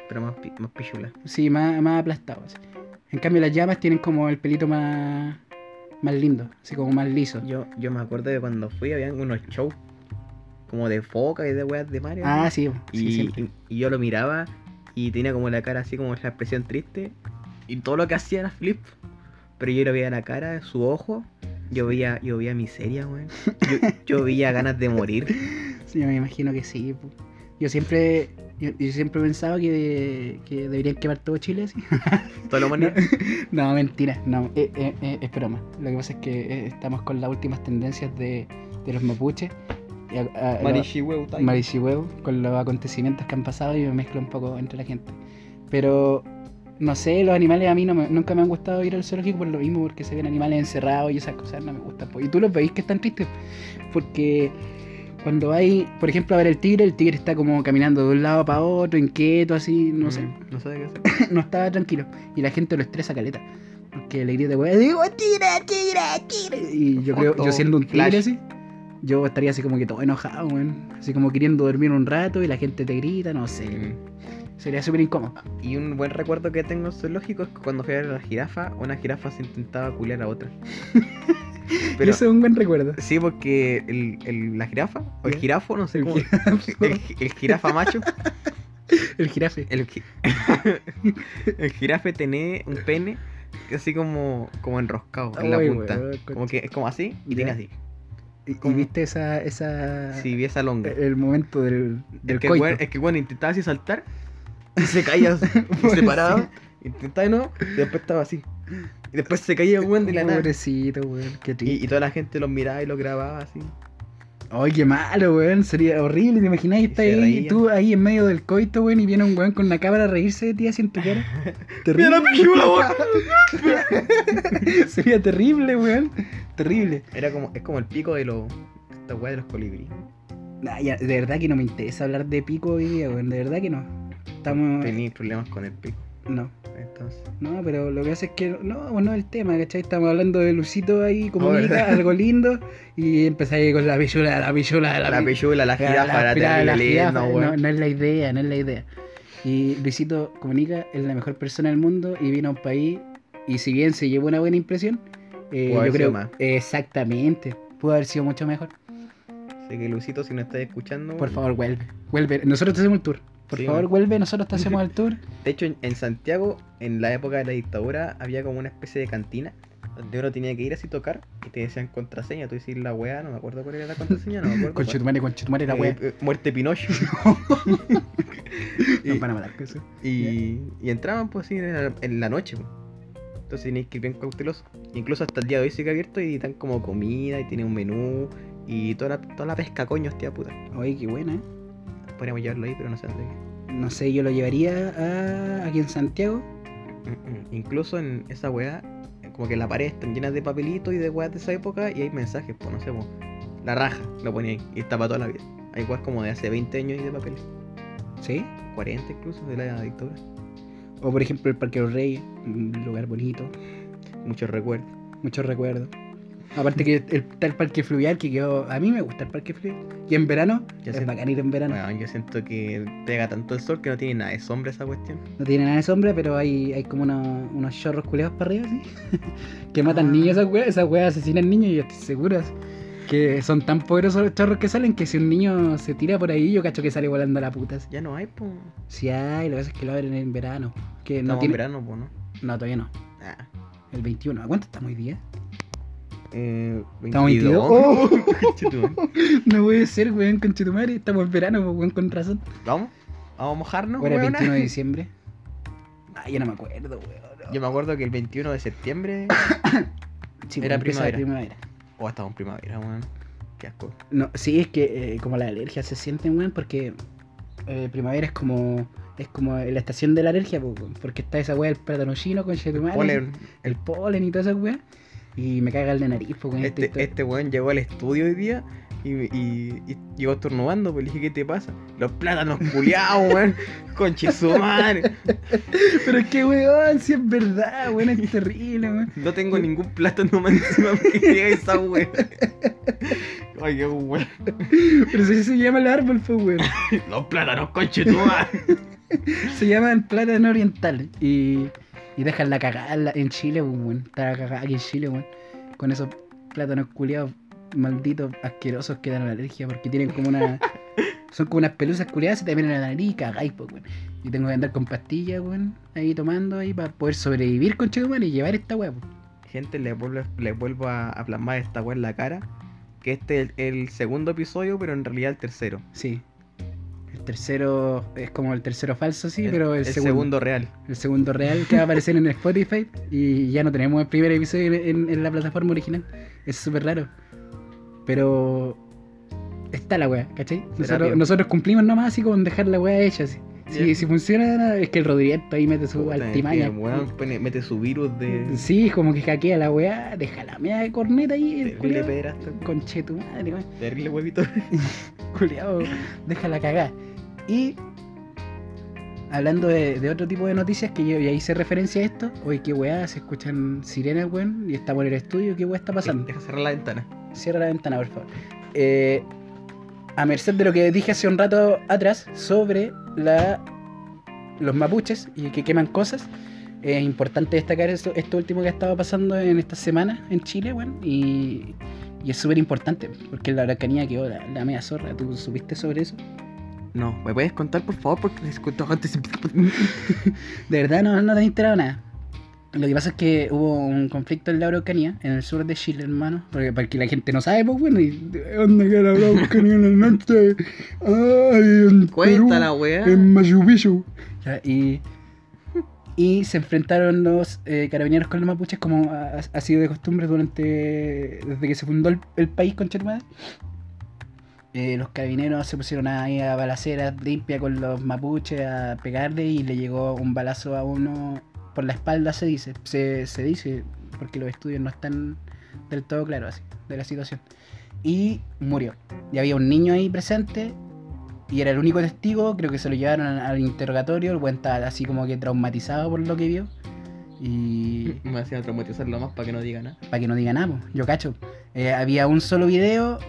Pero más, pi- más pichula. sí, más, más aplastado. así. En cambio las llamas tienen como el pelito más más lindo, así como más liso. Yo, yo me acuerdo de cuando fui, habían unos shows como de foca y de weas de mar. Ah, sí, sí, y, siempre. y- yo lo miraba y tenía como la cara así como esa expresión triste. Y todo lo que hacía era flip. Pero yo le veía la cara, su ojo. Yo veía, yo veía miseria, weón. Yo, yo veía ganas de morir. Sí, me imagino que sí. po. Yo siempre yo, yo siempre he pensado que, que deberían quemar todo Chile así. Todo lo humanidad. No, mentira, no, eh, eh, eh, es broma. Lo que pasa es que eh, estamos con las últimas tendencias de, de los mapuches. Marichihueu. Marichihueu, con los acontecimientos que han pasado y me mezclo un poco entre la gente. Pero, no sé, los animales a mí no me- nunca me han gustado ir al zoológico por lo mismo, porque se ven animales encerrados y esas cosas no me gustan. po. Y tú los veis que están tristes, porque cuando hay, por ejemplo, a ver el tigre, el tigre está como caminando de un lado para otro, inquieto, así, no sé Mm, No sé qué hacer. no estaba tranquilo. Y la gente lo estresa caleta. Porque le grita, weón, digo, tigre, tigre, tigre. Y yo creo, yo siendo un tigre así, yo estaría así como que todo enojado, weón. Así como queriendo dormir un rato y la gente te grita, no sé. Mm. Sería súper incómodo. Y un buen recuerdo que tengo en zoológico es que cuando fui a ver a la jirafa, una jirafa se intentaba culiar a otra. Pero eso es un buen recuerdo. Sí, porque el, el- la jirafa, o el jirafo, no sé El, cómo. El, el jirafa macho, el jirafe. el, ji- el jirafe tiene un pene así como, como enroscado en la punta. Como que es como así y tiene así. Y, viste esa, esa Sí, vi esa longa. el momento del, del es, que, coito. es que bueno, intentaba así saltar se caía y se paraba. Intentaba de nuevo y después estaba así. Y después se caía weón de la nada. Pobrecito, weón. Qué Y, triste. y toda la gente los miraba y los grababa así. Ay, qué malo, weón. Sería horrible. ¿Te imaginas? Y Está se ahí, reían. tú ahí en medio del coito, weón, y viene un weón con una cámara a reírse de ti así en tu cara. Terrible. pichula, weón! Sería terrible, weón. Terrible. Era como, es como el pico de los. Esta weá de los colibrí. Nah, ya, de verdad que no me interesa hablar de pico hoy día, weón. De verdad que no. Estamos. Problemas con el pico. No. Entonces. No, pero lo que pasa es que no, bueno, el tema, ¿cachai? Estamos hablando de Lucito ahí, Oh, ¿verdad? algo lindo, y empezáis con la pichula, la pichula, la, La pi- pichula, la jirafa, la, la- la jirafa, no, no es la idea, no es la idea. Y Luisito Comunica es la mejor persona del mundo y vino a un país, y si bien se llevó una buena impresión, eh, yo creo más. exactamente, pudo haber sido mucho mejor. Así que Lucito, si no estás escuchando. Por favor, vuelve, vuelve. Nosotros te hacemos el tour. Por Sí, favor, vuelve, nosotros te hacemos el tour. De hecho, en, en Santiago, en la época de la dictadura, había como una especie de cantina donde uno tenía que ir así tocar y te decían contraseña. Tú decís la weá, no me acuerdo cuál era la contraseña, no me acuerdo. Conchetumare, conchetumare, la Eh, wea. eh, muerte Pinocho. Nos van a matar con eso. Y, y entraban pues así en la, en la noche. pues. Entonces tenéis que ir bien cauteloso. Incluso hasta el día de hoy sigue abierto y dan como comida y tiene un menú y toda la, toda la pesca coño, hostia puta. Oye, qué buena, ¿eh? Podríamos llevarlo ahí, pero no sé dónde. No sé, yo lo llevaría a, aquí en Santiago. Mm, mm. Incluso en esa weá, como que la pared están llenas de papelitos y de weas de esa época y hay mensajes, pues no sé, pues, la raja lo ponía ahí y está para toda la vida. Hay weas como de hace 20 años y de papel, ¿Sí? 40 incluso, de la dictadura. O por ejemplo el Parque de los Reyes, un lugar bonito, Muchos recuerdos. muchos recuerdos. Aparte que está el Parque Fluvial, que quedó... A mí me gusta el Parque Fluvial. Y en verano, Ya es sé. bacán ir en verano. Bueno, yo siento que pega tanto el sol que no tiene nada de sombra esa cuestión. No tiene nada de sombra, pero hay, hay como unos, unos chorros culeados para arriba, ¿sí? que matan Ah. niños esas weas, esas weas asesinan niños y yo estoy seguro que son tan poderosos los chorros que salen que si un niño se tira por ahí, yo cacho que sale volando a la puta. Ya no hay, pues. Si hay, lo que pasa es que lo abren en verano. Que no tiene... en verano, pues, ¿no? No, todavía no. Ah. El 21. ¿A cuánto estamos hoy día? Eh, Estamos 22. 22. Conchetumare. No puede ser, weón, con Chetumare. Estamos en verano, pues, weón, con razón. ¿Vamos? vamos a mojarnos, ¿O era el weona? 21 de diciembre? Ah, yo no me acuerdo, weón. Yo me acuerdo que el 21 de septiembre. Sí, Era primavera. O estamos en primavera, weón. Qué asco. No, sí, es que eh, como la alergia se siente, weón, porque eh, primavera es como es como la estación de la alergia, porque está esa weá del plátano chino con chetumare, Polen. el polen y toda esa weá, y me caga el de nariz, po, con esta Este, historia. este weón llegó al estudio hoy día y, y, y llegó estornudando, pues le dije, ¿qué te pasa? Los plátanos culiados, weón. Conche su madre. Pero es que weón, si es verdad, weón, es terrible, weón. No tengo ningún plátano más encima porque llega esa weón. Ay, qué weón. Pero si se llama el árbol, pues weón. Los plátanos, conche tu madre. Se llaman plátano oriental y, y dejan la cagada en Chile, weón. Está la cagada aquí en Chile, weón. Con esos plátanos culiados malditos, asquerosos que dan la alergia porque tienen como una. Son como unas pelusas culiadas y te vienen a la nariz y cagáis, pues, weón. Y tengo que andar con pastillas, weón, ahí tomando ahí para poder sobrevivir con weón, y llevar esta weá, pues. Gente, les vuelvo, les vuelvo a, a plasmar esta weá en la cara. Que este es el, el segundo episodio, pero en realidad el tercero. Sí. Tercero es como el tercero falso, sí, El- pero el, el segundo, segundo real. El segundo real que va a aparecer en Spotify y ya no tenemos el primer episodio en, la plataforma original. Es súper raro. Pero está la weá, ¿cachai? Nosotros, nosotros cumplimos nomás así con dejar la weá hecha. Así. Si, si funciona, es que el Rodríguez ahí mete su Puta, altimaña. mete su virus de. Sí, como que hackea la weá, deja la media de corneta ahí. el Terrible pederasta. Conche tu madre, weón. Terrible huevito. Culeado, déjala cagar. Y hablando de, de otro tipo de noticias que yo ya hice referencia a esto, oye, qué weá, se escuchan sirenas, weón, y estamos en el estudio, qué weá está pasando. Deja cerrar la ventana. Cierra la ventana, por favor. Eh, a merced de lo que dije hace un rato atrás sobre la, los mapuches y que queman cosas, es importante destacar esto, esto último que ha estado pasando en esta semana en Chile, weón, y, y es súper importante, porque la Araucanía quedó la, la media zorra. ¿Tú supiste sobre eso? No, ¿me puedes contar por favor? Porque les cuento antes. De verdad no, no te he enterado nada. Lo que pasa es que hubo un conflicto en la Araucanía, en el sur de Chile, hermano. Porque, porque la gente no sabe, pues bueno, y ¿dónde queda la Araucanía en el norte? Ay, en Cuenta la weá. en Machu Picchu. Ya, Y, y se enfrentaron los eh, carabineros con los mapuches como ha, ha sido de costumbre durante desde que se fundó el, el país con eh, los carabineros se pusieron ahí a balaceras limpia con los mapuches a pegarle y le llegó un balazo a uno por la espalda se dice, se, se dice, porque los estudios no están del todo claros así, de la situación. Y murió. Y había un niño ahí presente y era el único testigo, creo que se lo llevaron al, interrogatorio, el buen estaba así como que traumatizado por lo que vio. Y Me hacía traumatizarlo más para que no diga nada. para que no diga nada, po. yo cacho. Eh, había un solo video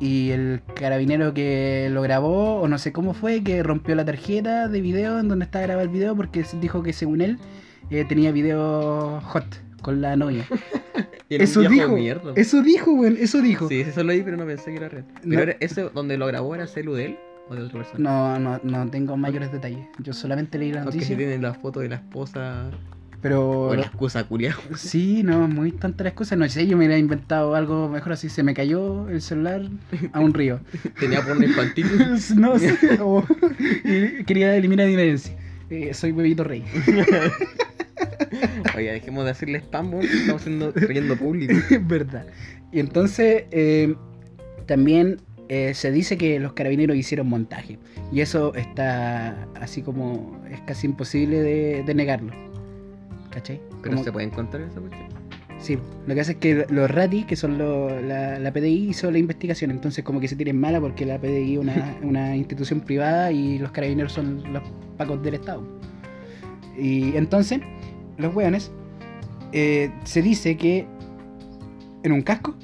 y el carabinero que lo grabó, o no sé cómo fue, que rompió la tarjeta de video en donde estaba grabado el video porque dijo que según él eh, tenía video hot con la novia. Eso dijo, mierda. eso dijo, weón, eso dijo. Sí, eso lo vi, pero no pensé que era real. No. Pero era- ese donde lo grabó era celu de él o de otra persona. No, no, no tengo mayores detalles. Yo solamente leí la Aunque si noticia. tienen la foto de la esposa Pero o la excusa culiao. Sí, no, muy tonta la excusa. No sé, yo me hubiera inventado algo mejor así. Se me cayó el celular a un río. Tenía porno infantil. no sé, o- quería eliminar evidencia. Eh, soy huevito rey. Oye, dejemos de hacerle spam, estamos haciendo, trayendo público. Es verdad. Y entonces eh, también eh, se dice que los carabineros hicieron montaje. Y eso está así como es casi imposible de, de negarlo. ¿Cachai? Pero Como- se puede encontrar esa cuestión. Sí, lo que hace es que los RATI, que son los- la, la PDI, hizo la investigación, entonces como que se tienen mala porque la PDI es una, una institución privada y los carabineros son los pacos del Estado. Y entonces, los weones, eh, se dice que en un casco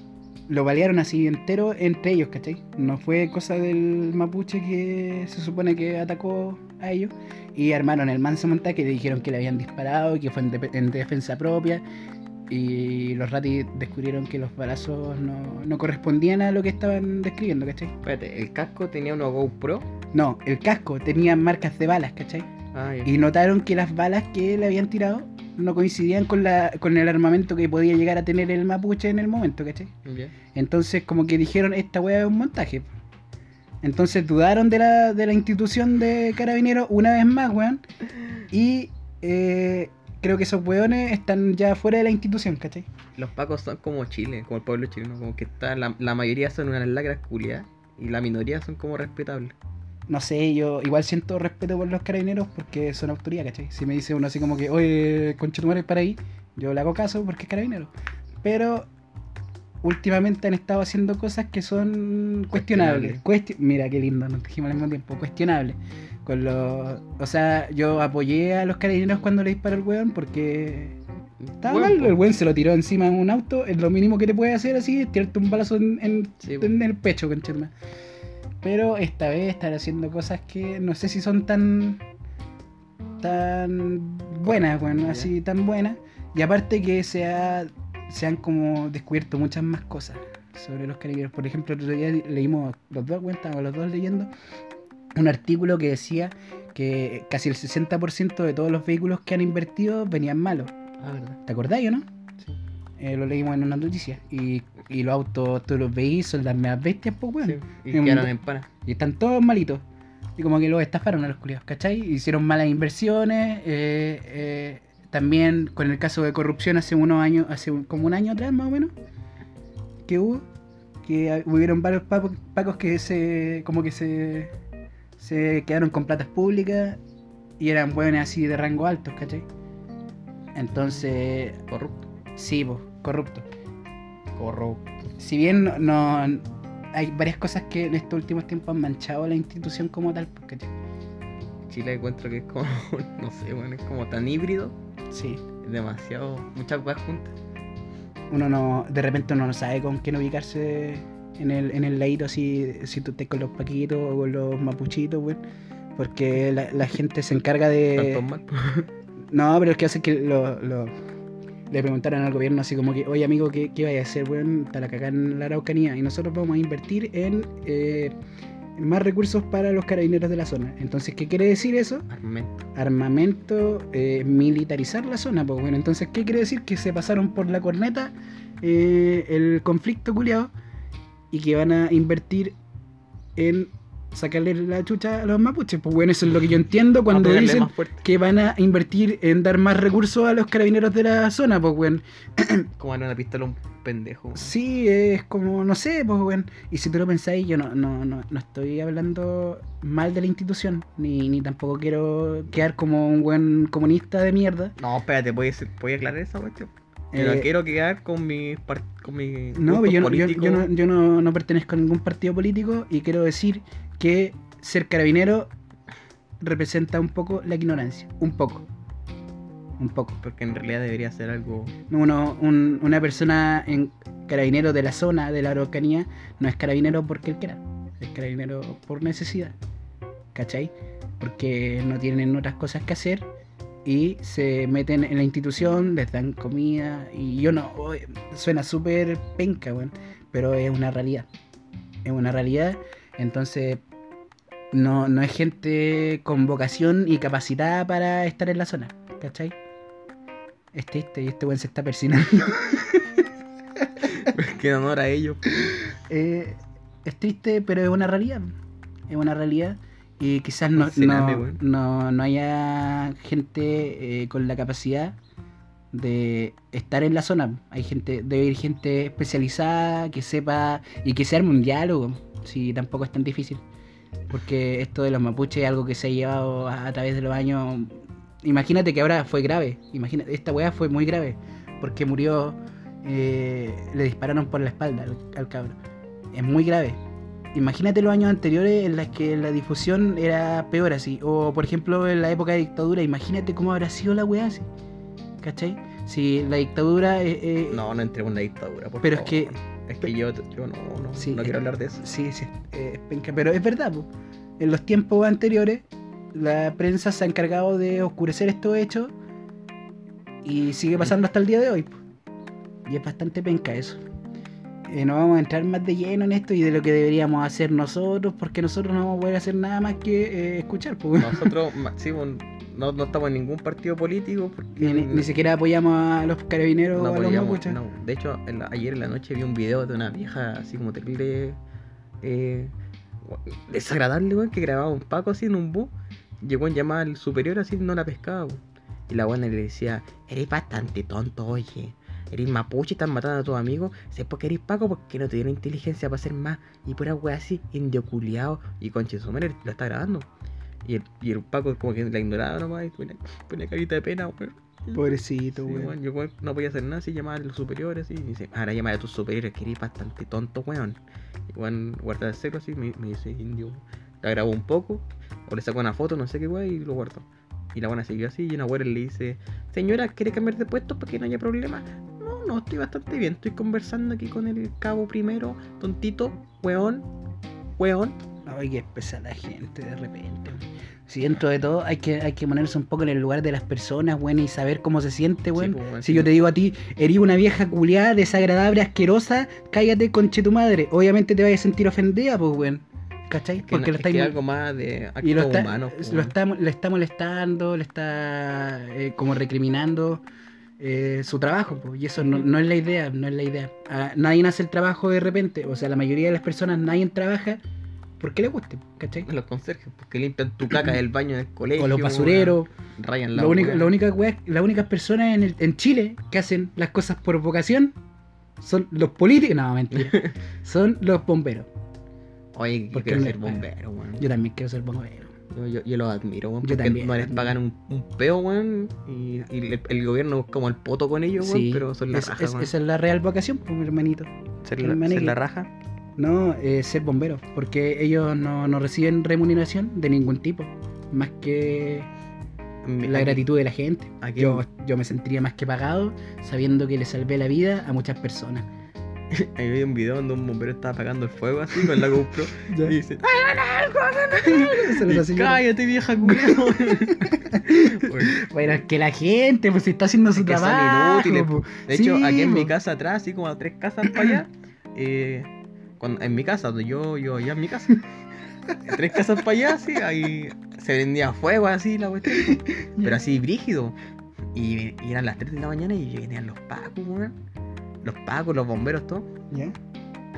lo balearon así entero entre ellos, ¿cachai? No fue cosa del mapuche que se supone que atacó a ellos. Y armaron el manso montaje, que le dijeron que le habían disparado y que fue en, de- en defensa propia. Y los ratis descubrieron que los balazos no, no correspondían a lo que estaban describiendo, ¿cachai? Espérate, el casco tenía uno GoPro. No, el casco tenía marcas de balas, ¿cachai? Ah. Y notaron que las balas que le habían tirado no coincidían con, la, con el armamento que podía llegar a tener el mapuche en el momento, ¿cachai? Entonces como que dijeron, esta weá es un montaje. Entonces dudaron de la, de la institución de carabineros una vez más, weón. Y eh, creo que esos weones están ya fuera de la institución, ¿cachai? Los pacos son como Chile, como el pueblo chileno, como que está, la, la mayoría son unas lacras culiadas y la minoría son como respetables. No sé, yo igual siento respeto por los carabineros porque son autoridad, ¿cachai? Si me dice uno así como que, oye, conchetumare para ahí, yo le hago caso porque es carabinero. Pero últimamente han estado haciendo cosas que son cuestionables. Cuesti- Mira qué lindo, nos dijimos al mismo tiempo, cuestionables. Con los, o sea, yo apoyé a los carabineros cuando le disparó el weón porque estaba Bueno, mal, el weón se lo tiró encima de un auto, es lo mínimo que te puede hacer así, es tirarte un balazo en, en- Sí, en el pecho, conchetumare. Pero esta vez están haciendo cosas que no sé si son tan tan buenas, bueno, así tan buenas. Y aparte que se, ha- se han como descubierto muchas más cosas sobre los carabineros. Por ejemplo, el otro día leímos los dos, bueno, estábamos los dos leyendo un artículo que decía que casi el 60% de todos los vehículos que han invertido venían malos. Ah, verdad. ¿Te acordáis o no? Sí. Eh, lo leímos en una noticia. Y, y los autos, tú los veis, son las más bestias, pues, bueno. Sí, Y quedaron en pana. Y están todos malitos. Y como que los estafaron a los culiados, ¿cachai? Hicieron malas inversiones. eh, eh, también con el caso de corrupción hace unos años, hace como un año atrás más o menos, que hubo, que hubieron varios pacos que se, como que se, se quedaron con platas públicas y eran buenos así de rango alto, ¿cachai? Entonces, Corrupto. sí, pues, corrupto. Corrupto. Si bien no, no- hay varias cosas que en estos últimos tiempos han manchado a la institución como tal, ¿cachai? Chile encuentro que es como, no sé, bueno, es como tan híbrido, Sí. demasiado, muchas cosas juntas. Uno no, de repente uno no sabe con quién ubicarse en el, en el ladito si, si tú estés con los paquitos o con los mapuchitos, weón. Porque la, la gente se encarga de. Mal. No, pero es que hace que lo, lo- le preguntaran al gobierno así como que, oye amigo, ¿qué, qué vaya a hacer, weón? La cagada en la Araucanía. Y nosotros vamos a invertir en eh, más recursos para los carabineros de la zona. Entonces, ¿qué quiere decir eso? Armamento. armamento, eh, militarizar la zona. Pues bueno, entonces, ¿qué quiere decir? Que se pasaron por la corneta eh, el conflicto culiado y que van a invertir en sacarle la chucha a los mapuches. Pues bueno, eso es lo que yo entiendo cuando dicen que van a invertir en dar más recursos a los carabineros de la zona. Pues bueno, Como darle una pistola a un pendejo. sí, es como, no sé, pues bueno. Y si tú lo pensáis, yo no, no, no, no estoy hablando mal de la institución, ni, ni tampoco quiero quedar como un buen comunista de mierda. No, espérate, ¿puedes, ¿puedes aclarar esa cuestión? No Eh, quiero quedar con mi, con mi No, yo, yo, yo no, yo no, no pertenezco a ningún partido político y quiero decir que ser carabinero representa un poco la ignorancia. Un poco. Un poco. Porque en realidad debería ser algo... Uno, un- una persona en carabinero de la zona de la Araucanía no es carabinero porque él quiera. Es carabinero por necesidad. ¿Cachai? Porque no tienen otras cosas que hacer y se meten en la institución, les dan comida y yo no, suena súper penca, weón, pero es una realidad. Es una realidad, entonces no, no es gente con vocación y capacitada para estar en la zona, ¿cachai? Es triste y este weón se está persinando. que en honor a ellos. Eh, es triste, pero es una realidad. Es una realidad. Y quizás no, no, no, no haya gente eh, con la capacidad de estar en la zona. Hay gente, debe ir gente especializada que sepa y que sea un diálogo. Si tampoco es tan difícil. Porque esto de los mapuches es algo que se ha llevado a, a través de los años. Imagínate que ahora fue grave. Imagínate, esta weá fue muy grave. Porque murió. eh, le dispararon por la espalda al, al cabro. Es muy grave. Imagínate los años anteriores en las que la difusión era peor así. O por ejemplo en la época de dictadura. Imagínate cómo habrá sido la weá así. ¿Cachai? Si la dictadura. eh, eh, No, no entré en una dictadura, por Pero es que- Es que yo, yo no, no, Sí, no es- quiero hablar de eso. Sí, sí, es penca, pero es verdad, po. en los tiempos anteriores la prensa se ha encargado de oscurecer estos hechos y sigue pasando hasta el día de hoy. po. Y es bastante penca eso. Eh, no vamos a entrar más de lleno en esto y de lo que deberíamos hacer nosotros, porque nosotros no vamos a poder hacer nada más que eh, escuchar. po. Nosotros, sí, no, no estamos en ningún partido político porque Ni, ni- ni siquiera apoyamos a los carabineros no o a los mapuches. no. De hecho, en la- ayer en la noche vi un video de una vieja así como terrible, eh, desagradable, weón, que grababa un Paco así en un bus. Llegó en llamada al superior así, no la pescaba, weón. Y la buena le decía, eres bastante tonto, oye. Eres mapuche, están matando a tus amigos. Sé por qué eres Paco, porque no te dieron inteligencia para hacer más. Y pura wea así, indio culiao. Y conche su madre, lo está grabando. Y el, y el Paco como que la ignoraba nomás y ponía, ponía carita de pena, weón. Pobrecito, Sí, weón. Yo weón, no podía hacer nada así, llamaba a los superiores y dice, ahora llama a tus superiores, que eres bastante tonto, weón. Y weón, guarda el cero así, me, me dice indio. La grabó un poco, o le sacó una foto, no sé qué weón, y lo guardó. Y la buena siguió así, y una weón le dice, señora, ¿quiere cambiar de puesto para que no haya problema? No, no, estoy bastante bien, estoy conversando aquí con el cabo primero, tontito, weón, weón. Ay, que pesa la gente de repente. Si dentro de todo hay que, hay que ponerse un poco en el lugar de las personas, weón, y saber cómo se siente, weón. pues, si sí. yo te digo a ti, eres una vieja culiada, desagradable, asquerosa, cállate, conche tu madre. Obviamente te vayas a sentir ofendida, pues, weón. ¿Cachai? Que, Porque no- lo es estáis que algo más de actos y lo está, humanos. pues, lo está, le está molestando, le está eh, como recriminando eh, su trabajo, pues, y eso no, no es la idea, no es la idea. Ah, nadie hace el trabajo de repente, o sea, la mayoría de las personas, nadie trabaja porque le guste, ¿cachai? Los conserjes, porque limpian tu caca del baño del colegio. O los basureros, Rayan la weá. la única wea- las únicas personas en, el- en Chile que hacen las cosas por vocación son los políticos, no, mentira, son los bomberos. Oye, quiero no- ser bombero, weón. Yo también quiero ser bombero. Yo, yo, yo los admiro, weón. Porque también. no les pagan un, un peo, weón. Y, y el, el gobierno es como el poto con ellos, weón. Sí, pero son la es- raja, es- esa es la real vocación, pues, mi hermanito. Ser, la, ser la raja. No, eh, ser bombero, porque ellos no, no reciben remuneración de ningún tipo, más que Mi- la aquí- gratitud de la gente. aquí- Yo, yo me sentiría más que pagado sabiendo que le salvé la vida a muchas personas. Ahí vi un video donde un bombero estaba apagando el fuego así con la GoPro. y dice, ¡ay, Se los y hace- cállate, vieja culiao! Bueno, es que la gente, pues si está haciendo su Es que son trabajo. inútiles, po. De hecho, aquí en mi po. casa atrás, así como a tres casas para allá, eh, cuando- en mi casa, donde yo, yo, ya en mi casa, tres casas para allá, así, ahí se vendía fuego así, la cuestión, pero así brígido. Y, y eran las 3 de la mañana y venían los pacos, weón. Los pacos, los bomberos, todo. ¿Ya?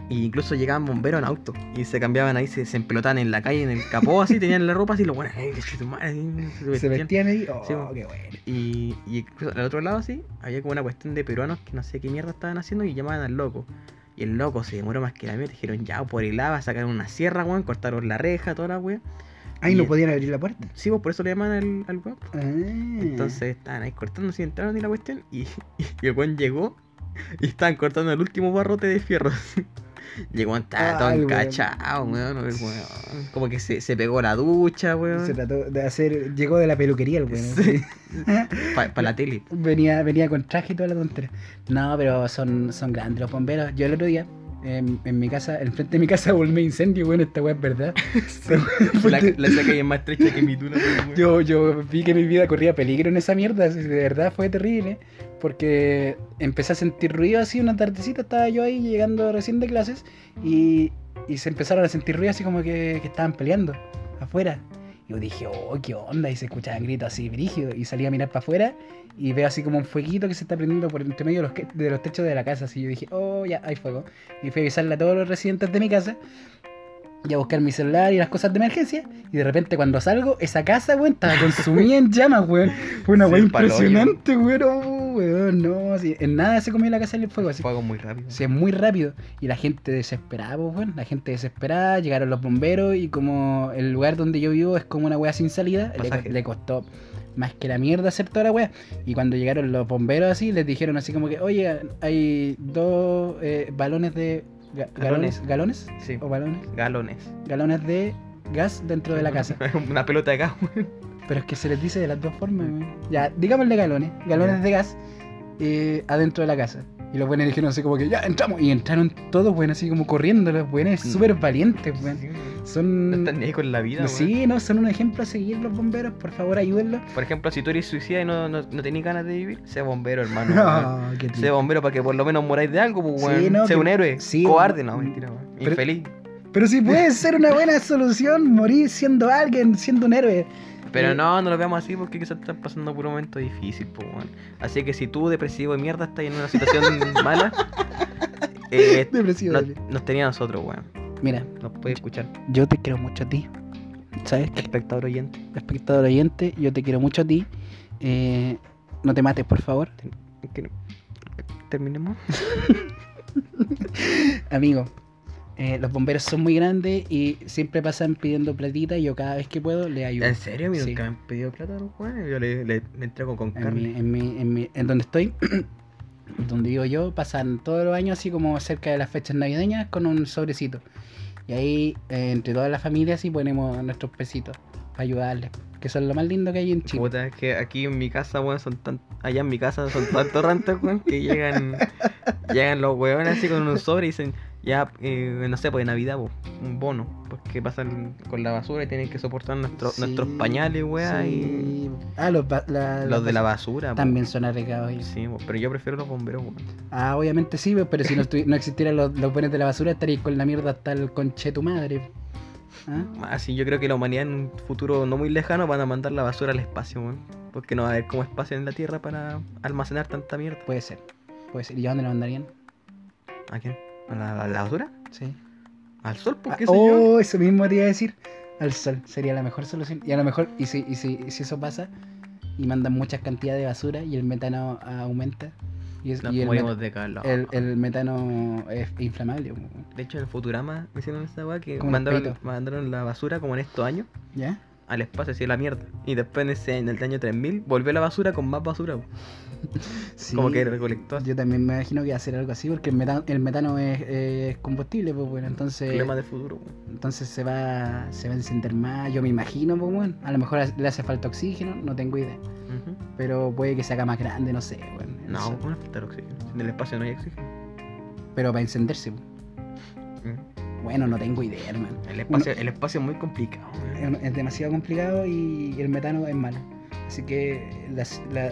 Y incluso llegaban bomberos en auto y se cambiaban ahí, se, se empelotaban en la calle, en el capó, así, tenían la ropa así, "Ay, qué madre", así, se Se vestían. vestían ahí. Oh, Sí, qué bueno. Y, y incluso al otro lado, sí, había como una cuestión de peruanos que no sé qué mierda estaban haciendo y llamaban al loco. Y el loco se demoró más que la mierda. Dijeron, ya, por el lava, sacaron una sierra, weón, cortaron la reja, toda la weón. Ahí no podían abrir la puerta. Sí, pues por eso le llaman al, al weón. Ah. Entonces estaban ahí cortando, si entraron y la cuestión. Y, y el weón llegó y estaban cortando el último barrote de fierro. Llegó, weón. encachado, weón, el weón. Como que se, se pegó la ducha, weón. Se trató de hacer. Llegó de la peluquería el weón. Sí. Para la tele. Venía, venía con traje y toda la tontera. No, pero son, son grandes los bomberos. Yo el otro día, en, en mi casa, enfrente de mi casa volví incendio, weón, esta weá es verdad. La, la calle es más estrecha que mi weón. yo, yo vi que mi vida corría peligro en esa mierda, de verdad fue terrible. Porque empecé a sentir ruido así, una tardecita estaba yo ahí llegando recién de clases y, y se empezaron a sentir ruido así como que, que estaban peleando afuera. Yo dije, oh, qué onda, y se escuchaban gritos así brígidos. Y salí a mirar para afuera y veo así como un fueguito que se está prendiendo por entre medio de los, que- de los techos de la casa. Así yo dije, oh, ya, hay fuego. Y fui a avisarle a todos los residentes de mi casa y a buscar mi celular y las cosas de emergencia. Y de repente cuando salgo, esa casa, weón, estaba consumida en llamas, weón. Fue una Sí, weón hoyo. impresionante, weón. Weón, no, así, en nada se comió la casa en el fuego, así. Fuego muy rápido. Sí, es muy rápido. Y la gente desesperada, pues, weón. La gente desesperada, llegaron los bomberos y como el lugar donde yo vivo es como una weá sin salida, le, le costó más que la mierda hacer toda la weá. Y cuando llegaron los bomberos así, les dijeron así como que, oye, hay dos eh, balones de... ga- Galones. ¿Galones? Sí. ¿O balones? Galones. Galones de gas dentro de la casa. Una pelota de gas, weón. Pero es que se les dice de las dos formas, weón. Ya, digámosle galones, galones de gas eh, adentro de la casa. Y los buenos dijeron así como que ya entramos. Y entraron todos, weón, así como corriendo. Los buenos Mm. súper valientes, weón. Sí, weón. No Son. están ni ahí con la vida. Sí, no, son un ejemplo a seguir los bomberos. Por favor, ayúdenlos. Por ejemplo, si tú eres suicida y no, no, no tenés ganas de vivir, sé bombero, hermano. No, qué Sé bombero para que por lo menos moráis de algo, pues, Sí, weón. no, sé que- un héroe. sí, Cobarde, no, no, mentira, pero- Infeliz. Pero si puede ser una buena solución morir siendo alguien, siendo un héroe. Pero no, no lo veamos así porque quizás están pasando por un momento difícil, pues, weón. Así que si tú, depresivo de mierda, estás en una situación mala, eh, Depresivo. no- dale. nos tenía a nosotros, weón. Mira, Nos puede escuchar. yo te quiero mucho a ti. ¿Sabes? Espectador oyente. Espectador oyente, yo te quiero mucho a ti. Eh, no te mates, por favor. Terminemos. Amigo, eh, los bomberos son muy grandes y siempre pasan pidiendo platita y yo cada vez que puedo le ayudo. ¿En serio? Sí. nunca me han pedido plata los. Yo le, le, entrego con En, carne. mi, en, mi, en, mi- en donde estoy, donde vivo yo, pasan todos los años así como cerca de las fechas navideñas con un sobrecito. Y ahí, eh, entre todas las familias, sí ponemos nuestros pesitos para ayudarles. Que son lo más lindo que hay en Chile. Puta, es que aquí en mi casa, weón, son tan... Allá en mi casa son tantos rantos, weón, que llegan... llegan los weones así con un sobre y dicen... Ya, eh, no sé, pues de Navidad, pues, un bono. Porque pasan con la basura y tienen que soportar nuestro- Sí, nuestros pañales, weón, y... Ah, los, la- Los de la bas- basura, pues. También son arriesgados. Sí, pues, pero yo prefiero los bomberos, weón. Ah, obviamente sí, pero si no, no existieran los, los buenos de la basura, estaríais con la mierda hasta el conche tu madre. ¿Ah? Así yo creo que la humanidad en un futuro no muy lejano van a mandar la basura al espacio, weón. Porque no va a haber como espacio en la Tierra para almacenar tanta mierda. Puede ser. Puede ser. ¿Y a dónde lo mandarían? ¿A quién? ¿A la, a la basura? Sí. ¿Al sol? ¿Por Ah, qué yo? oh, eso mismo te iba a decir. Al sol. Sería la mejor solución. Y a lo mejor, y si, y si, y si eso pasa, y mandan muchas cantidades de basura y el metano aumenta. Y, es- Nos y el, morimos met- de calor. el, el metano es inflamable. De hecho, en el Futurama me hicieron esta weá que mandaron, mandaron la basura como en estos años ¿Ya? Al espacio, así la mierda. Y después en, ese, en el año 3000 volvió la basura con más basura. Sí. Como que recolectó. Yo también me imagino que hacer algo así porque el metano, el metano es, es combustible, pues bueno, entonces Problema de futuro. entonces se va se va a encender más, yo me imagino, pues bueno, a lo mejor le hace falta oxígeno, no tengo idea, pero puede que se haga más grande, no sé, bueno, No, eso. ¿cómo falta oxígeno? En el espacio no hay oxígeno. pero para encenderse, pues. Bueno, no tengo idea, hermano. El espacio, el espacio es muy complicado. Es, es demasiado complicado y el metano es malo, así que la,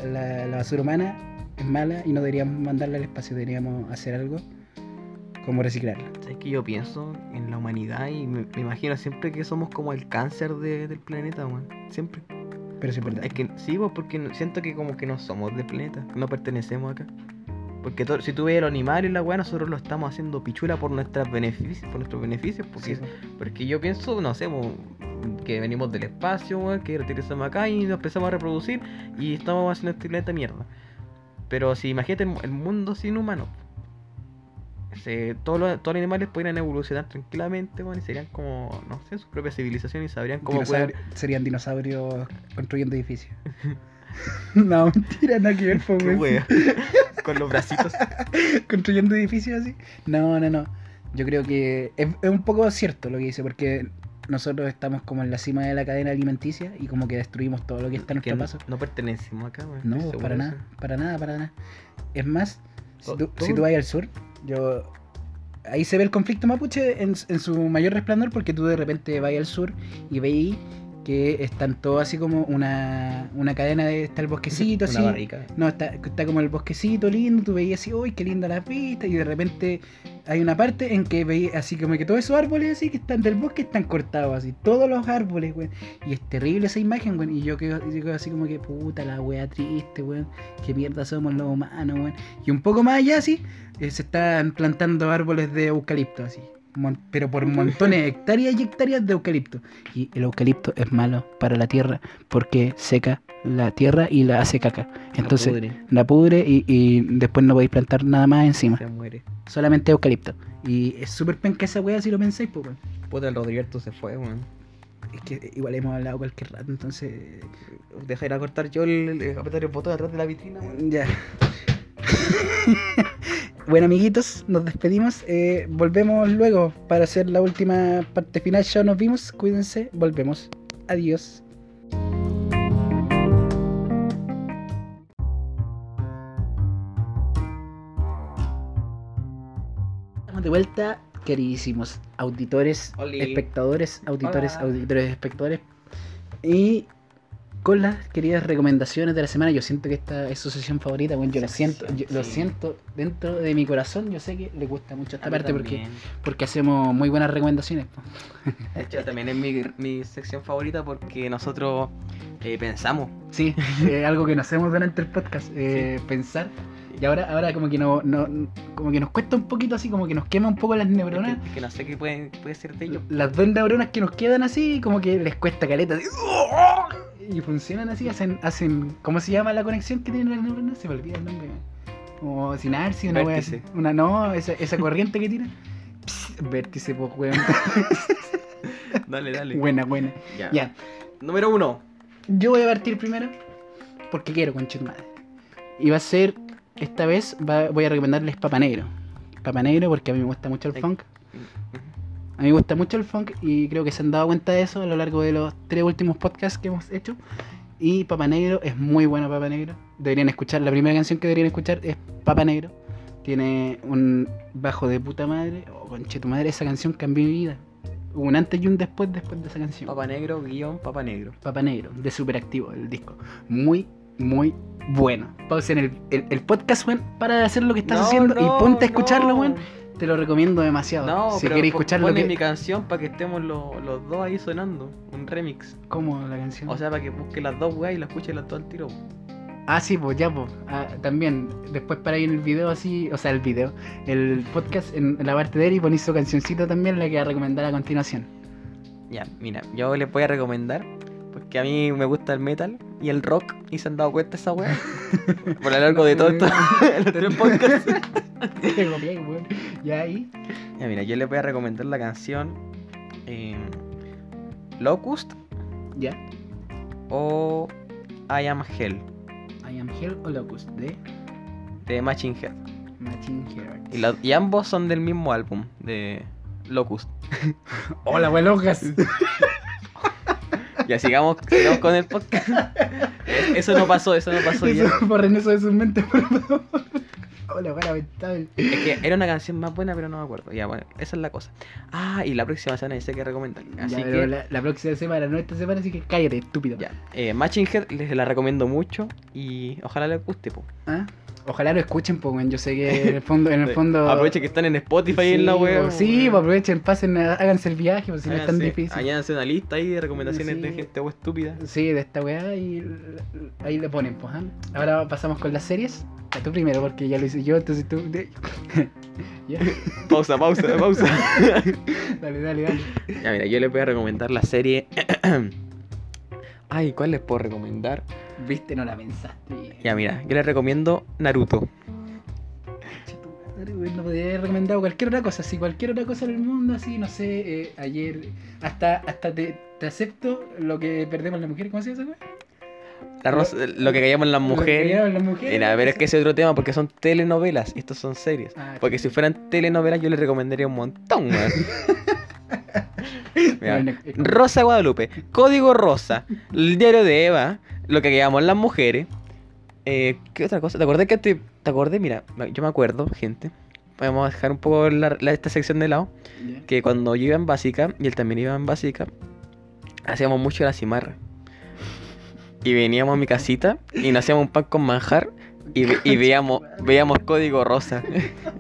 la- la basura humana es mala y no deberíamos mandarla al espacio, deberíamos hacer algo como reciclarla. ¿Sabes que yo pienso en la humanidad y me, me imagino siempre que somos como el cáncer de- del planeta, weón? Siempre. Pero es verdad. Es que sí, porque siento que como que no somos del planeta, no pertenecemos acá. Porque si tú ves los animales y la weá, nosotros lo estamos haciendo pichula por nuestras beneficios, por nuestros beneficios, porque, Sí, porque yo pienso, no sé, que venimos del espacio, weón, que regresamos acá y nos empezamos a reproducir y estamos haciendo este planeta mierda. Pero si imagínate el, el mundo sin humanos, se- todos, los, todos los animales podrían evolucionar tranquilamente, weón, y serían como, no sé, su propia civilización y sabrían cómo pueden... Serían dinosaurios construyendo edificios. no, mentira, nada que ver, weón. Con los bracitos. Construyendo edificios así. No, no, no. Yo creo que es, es un poco cierto lo que dice, porque nosotros estamos como en la cima de la cadena alimenticia y como que destruimos todo lo que está a nuestro no, paso. no pertenecemos acá, weón. No, para nada, para nada, para nada. Es más, si tú, si tú vas al sur, yo ahí se ve el conflicto mapuche en, en su mayor resplandor porque tú de repente vas al sur y veis que están todos así como una, una cadena de está el bosquecito Una así. barrica. No, está, está como el bosquecito lindo, tú veías así, uy, qué linda la pista, y de repente hay una parte en que veías así como que todos esos árboles así que están del bosque están cortados así, todos los árboles, weón. Y es terrible esa imagen, weón. Y yo quedo, yo quedo así como que, puta la wea triste, weón. Qué mierda somos los humanos, weón. Y un poco más allá así, eh, se están plantando árboles de eucalipto así. Pero por montones, hectáreas y hectáreas de eucalipto. Y el eucalipto es malo para la tierra porque seca la tierra y la hace caca. Entonces, pudre, la pudre y, y después no podéis plantar nada más encima. se muere. Solamente eucalipto. Y es súper penca esa wea si lo pensáis, pues, weón. Puta, el Rodriberto se fue, weón. Es que igual hemos hablado cualquier rato, entonces. Deja ir a cortar yo el, el, el botón atrás de la vitrina, weón. Ya. bueno, amiguitos, nos despedimos. Eh, volvemos luego para hacer la última parte final. Ya nos vimos. Cuídense. Volvemos. Adiós. Estamos de vuelta, queridísimos auditores, Oli. espectadores, auditores, Hola. auditores, espectadores. Y con las queridas recomendaciones de la semana, yo siento que esta es su sesión favorita, bueno, yo lo siento, yo lo siento dentro de mi corazón, yo sé que le gusta mucho esta parte porque, porque hacemos muy buenas recomendaciones. De hecho, también es mi, mi sección favorita porque nosotros eh, pensamos Sí, eh, algo que no hacemos durante el podcast, eh, pensar Y ahora, ahora como que no, no, como que nos cuesta un poquito así, como que nos quema un poco las neuronas. que, no sé qué puede, puede ser de ellos. Las dos neuronas que nos quedan así, como que les cuesta caleta. así, y funcionan así, hacen, hacen. ¿Cómo se llama la conexión que tienen las neuronas? Se me olvida el nombre. Como una wea. Una no, esa, esa corriente que tiran. Vértice, pues weón. Dale, dale. buena, buena. Ya. Ya. Número uno. Yo voy a partir primero porque quiero, concha tu madre. Y va a ser, esta vez va- voy a recomendarles Papa Negro. Papa Negro porque a mí me gusta mucho el Ay. funk. A mí me gusta mucho el funk y creo que se han dado cuenta de eso a lo largo de los tres últimos podcasts que hemos hecho. Y Papa Negro es muy bueno Papa Negro. Deberían escuchar, la primera canción que deberían escuchar es Papa Negro. Tiene un bajo de puta madre. Oh, conche tu madre, esa canción cambió mi vida. Hubo un antes y un después después de esa canción. Papa negro, guion, papa negro. Papa Negro, de Superactivo, el disco. Muy, muy bueno. Pausen el, el, el podcast, weón, para de hacer lo que estás No, haciendo no, y ponte a escucharlo, no. weón. Te lo recomiendo demasiado. No, si pero queréis escuchar lo ponle que... mi canción para que estemos lo- los dos ahí sonando. Un remix. ¿Cómo la canción? O sea, para que busque las dos weas y la escuche las dos al tiro. ah, sí, pues ya, pues. Ah, también, después para ir en el video así, o sea, el video, el podcast en, la parte de él y ponéis su cancioncita también, la que voy a recomendar a continuación. Ya, mira, yo les voy a recomendar. Porque a mí me gusta el metal y el rock. Y se han dado cuenta de esa wea. Por lo largo de todo esto. los tres podcasts. Ya ahí. Ya, mira, yo les voy a recomendar la canción eh, Locust Ya. o I Am Hell I am Hell o Locust de de Machine Head. Machine Heart. Y, la- y ambos son del mismo álbum, de Locust. Hola, weón, Locas. Ya sigamos, sigamos con el podcast. Es- Eso no pasó, eso no pasó ya. Eso, borren eso de sus mentes, por favor. Hola, weón, lamentable. Es que era una canción más buena, pero no me acuerdo. Ya, bueno, esa es la cosa. Ah, y la próxima semana sé que recomendar. Así ya, que, la próxima semana, no esta semana, así que cállate, estúpido. ya. Eh, Matching Head les la recomiendo mucho y ojalá les guste, po. ¿Ah? Ojalá lo escuchen, pues, weón. Yo sé que en el fondo, en el fondo. Aprovechen que están en Spotify en la Sí, web. pues, Sí, pues aprovechen, pasen, háganse el viaje, pues si no es tan difícil. Añádanse una lista ahí de recomendaciones Sí. de gente o estúpida. Sí, de esta weá y ahí le ponen, pues. ¿ah? Ahora pasamos con las series. Ya, tú primero, porque ya lo hice yo, entonces tú. ya, Pausa, pausa, pausa. dale, dale, dale. ya, mira, yo les voy a recomendar la serie. Ay, ¿cuál les puedo recomendar? Viste, no la pensaste. Ya, mira, yo les recomiendo Naruto. No podría haber recomendado cualquier otra cosa, si cualquier otra cosa en el mundo, así, no sé, eh, ayer, hasta, hasta te, te acepto lo que perdemos las mujeres, ¿cómo se llama esa güey? La rosa- lo que callamos las mujeres. las mujeres. Mira, pero es que ese es otro tema porque son telenovelas estos son series. Ah, Porque si fueran telenovelas yo les recomendaría un montón, man. Mira, Rosa Guadalupe, Código Rosa, el diario de Eva, lo que llamamos las mujeres. Eh, ¿Qué otra cosa? ¿Te acordás que te, te acordé? Mira, yo me acuerdo, gente. Vamos a dejar un poco la- la- esta sección de lado. Que cuando yo iba en básica, y él también iba en básica, hacíamos mucho la cimarra. Y veníamos a mi casita y nos hacíamos un pan con manjar y, ve- y veíamos, veíamos Código Rosa.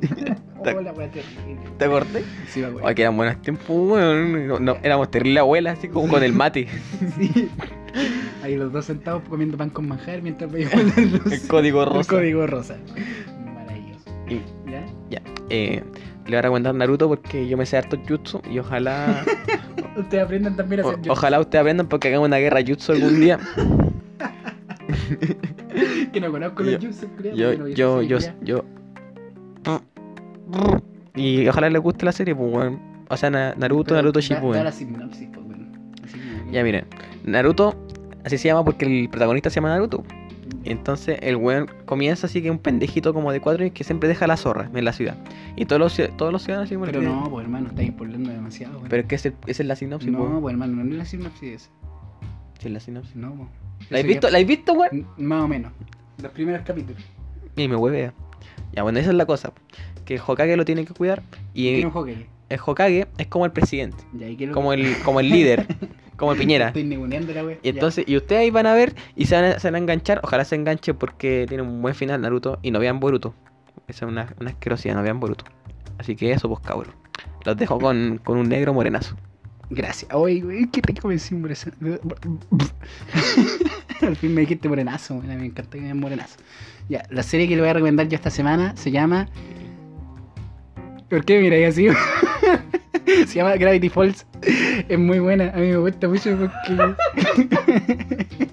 ¿Te- Oh. ¿Te acordás? Sí, me acuerdo. Que eran buenos tiempos. No, no, éramos terrible abuelas, así como con el mate. Sí. Ahí los dos sentados comiendo pan con manjar mientras veíamos. El código El rosa. código rosa. Maravilloso. Y- ¿Ya? Ya, eh, le voy a recomendar Naruto porque yo me sé harto jutsu y ojalá Ustedes aprendan también a hacer yo. ojalá ustedes aprendan porque hagamos una guerra jutsu algún día. Que no conozco Yo- los juices, creo. Yo, yo, yo, yo. Y ojalá les guste la serie, pues, weón. O sea, Na- Naruto, Pero Naruto Shippuden. Da la sinopsis, pues, bueno. Así Ya miren, Naruto, así se llama porque el protagonista se llama Naruto. Entonces el weón comienza así que un pendejito como de cuatro años que siempre deja la zorra en la ciudad. Y todos los, todos los ciudadanos así como Pero no, pues hermano, estáis spoilando demasiado. weón. Pero es que ese- esa es la sinopsis, no, pues hermano, no es la sinopsis esa. Sí, es la sinopsis. No, pues. ¿La has visto, ya- ¿La has visto, weón? Más o menos. Los primeros capítulos. Y me huevea. Ya, bueno, esa es la cosa. Que Hokage lo tiene que cuidar. Y ¿Qué no juegue? El Hokage es como el presidente. Ya, ¿y qué es lo Como el, como el líder. como el Piñera. Estoy ninguneando la wea. Y entonces, y ustedes ahí van a ver y se van a, se van a enganchar. Ojalá se enganche porque tiene un buen final Naruto. Y no vean Boruto. Esa es una, una asquerosidad, no vean Boruto. Así que eso, pues cabros. Los dejo con, con un negro morenazo. Gracias. Oye, güey, qué rico me Al fin me dijiste morenazo, me encanta que me morenazo. Ya, la serie que le voy a recomendar yo esta semana se llama. ¿Por qué miráis así? se llama Gravity Falls. Es muy buena, a mí me gusta mucho porque.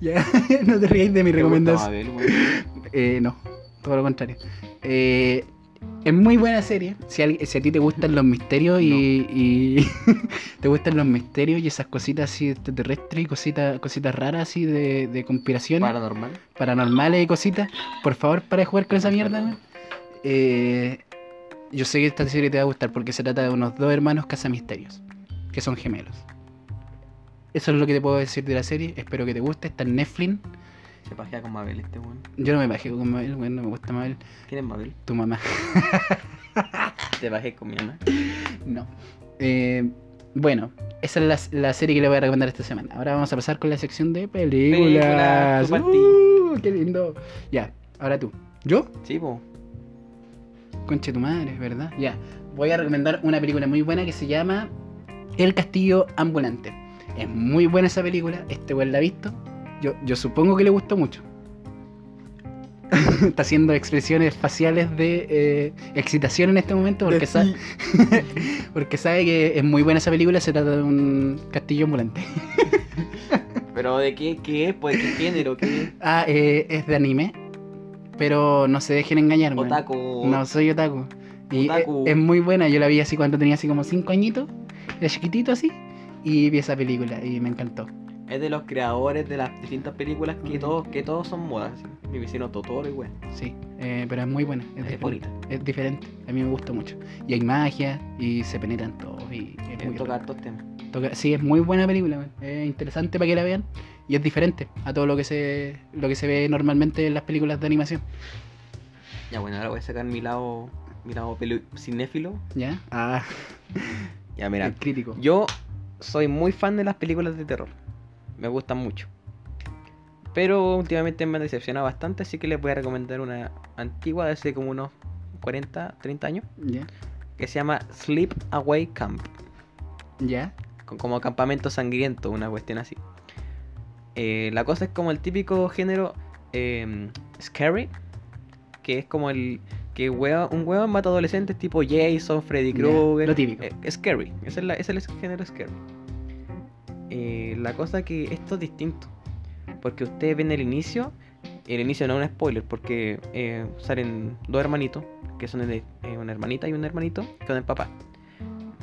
ya, no te rías de mi ¿Te gusta recomendación. Eh, no, todo lo contrario. Eh, es muy buena serie. Si, al- si a ti te gustan los misterios y, y te gustan los misterios y esas cositas así extraterrestres y cositas, cositas raras así de, de conspiraciones, Paranormal. paranormales y cositas, por favor, para de jugar con esa mierda. Eh, yo sé que esta serie te va a gustar porque se trata de unos dos hermanos cazamisterios, que son gemelos. Eso es lo que te puedo decir de la serie. Espero que te guste. Está en Netflix. Se pajea con Mabel este weón. Yo no me bajé con Mabel, weón, no me gusta Mabel. ¿Quién es Mabel? Tu mamá. Te bajé con mi mamá. No. Eh, bueno, esa es la, la serie que le voy a recomendar esta semana. Ahora vamos a pasar con la sección de películas. Uh, ¡Qué lindo! Ya, ahora tú. ¿Yo? Sí, po. Conche tu madre, ¿verdad? Ya. Voy a recomendar una película muy buena que se llama El Castillo Ambulante. Es muy buena esa película. Este weón la ha visto. Yo, yo supongo que le gustó mucho. Está haciendo expresiones faciales de eh, excitación en este momento porque sabe, porque sabe que es muy buena esa película. Se trata de un castillo ambulante. Pero de qué, qué es, pues, qué género, qué Ah, eh, es de anime. Pero no se dejen engañar. Otaku. No, soy otaku. Y Otaku. Es, es muy buena, yo la vi así cuando tenía así como 5 añitos, era chiquitito así, y vi esa película y me encantó. Es de los creadores de las distintas películas que todos, que todos son modas. Mi vecino Totoro y weón. Sí, eh, pero es muy buena, es, bonita. es diferente, a mí me gustó mucho. Y hay magia, y se penetran todos, y Eh, muy Toca hartos temas. toca- Sí, es muy buena película, es interesante para que la vean, y es diferente a todo lo que se, lo que se ve normalmente en las películas de animación. Ya bueno, ahora voy a sacar mi lado, mi lado pelu- cinéfilo. ¿Ya? Ah, Ya mira, el crítico. yo soy muy fan de las películas de terror. Me gustan mucho. Pero últimamente me han decepcionado bastante, así que les voy a recomendar una antigua de hace como unos 40, 30 años, ¿Ya? que se llama Sleep Away Camp. ¿Ya? con- como campamento sangriento, una cuestión así. Eh, la cosa es como el típico género eh, scary, que es como el que huevo- un huevo mata adolescentes tipo Jason, Freddy Krueger. lo típico. Eh, scary, ese es, la- ese es el género scary. Eh, la cosa que esto es distinto, porque ustedes ven el inicio, el inicio no es un spoiler, porque salen dos hermanitos, que son el- una hermanita y un hermanito, con el papá.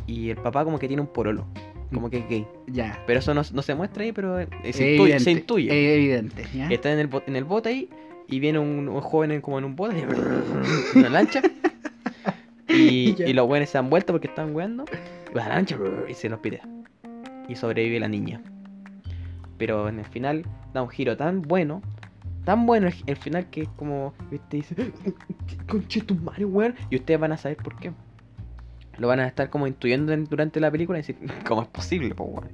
Y el papá como que tiene un porolo, como que es gay. Ya. Pero eso no, no se muestra ahí, pero eh, se, intuye, se evidente, intuye. es evidente, ¿ya? Está en el, en el bote ahí y viene un, un joven en- como en un bote, y una lancha. Y, y los buenos se dan vuelta porque están weando. Y va la lancha y se los pide. Y sobrevive la niña. Pero en el final da un giro tan bueno, tan bueno el, el final que es como, viste, dice, conche tu madre, weón. Y ustedes van a saber por qué. Lo van a estar como intuyendo en- durante la película y decir, ¿cómo es posible, po, weón?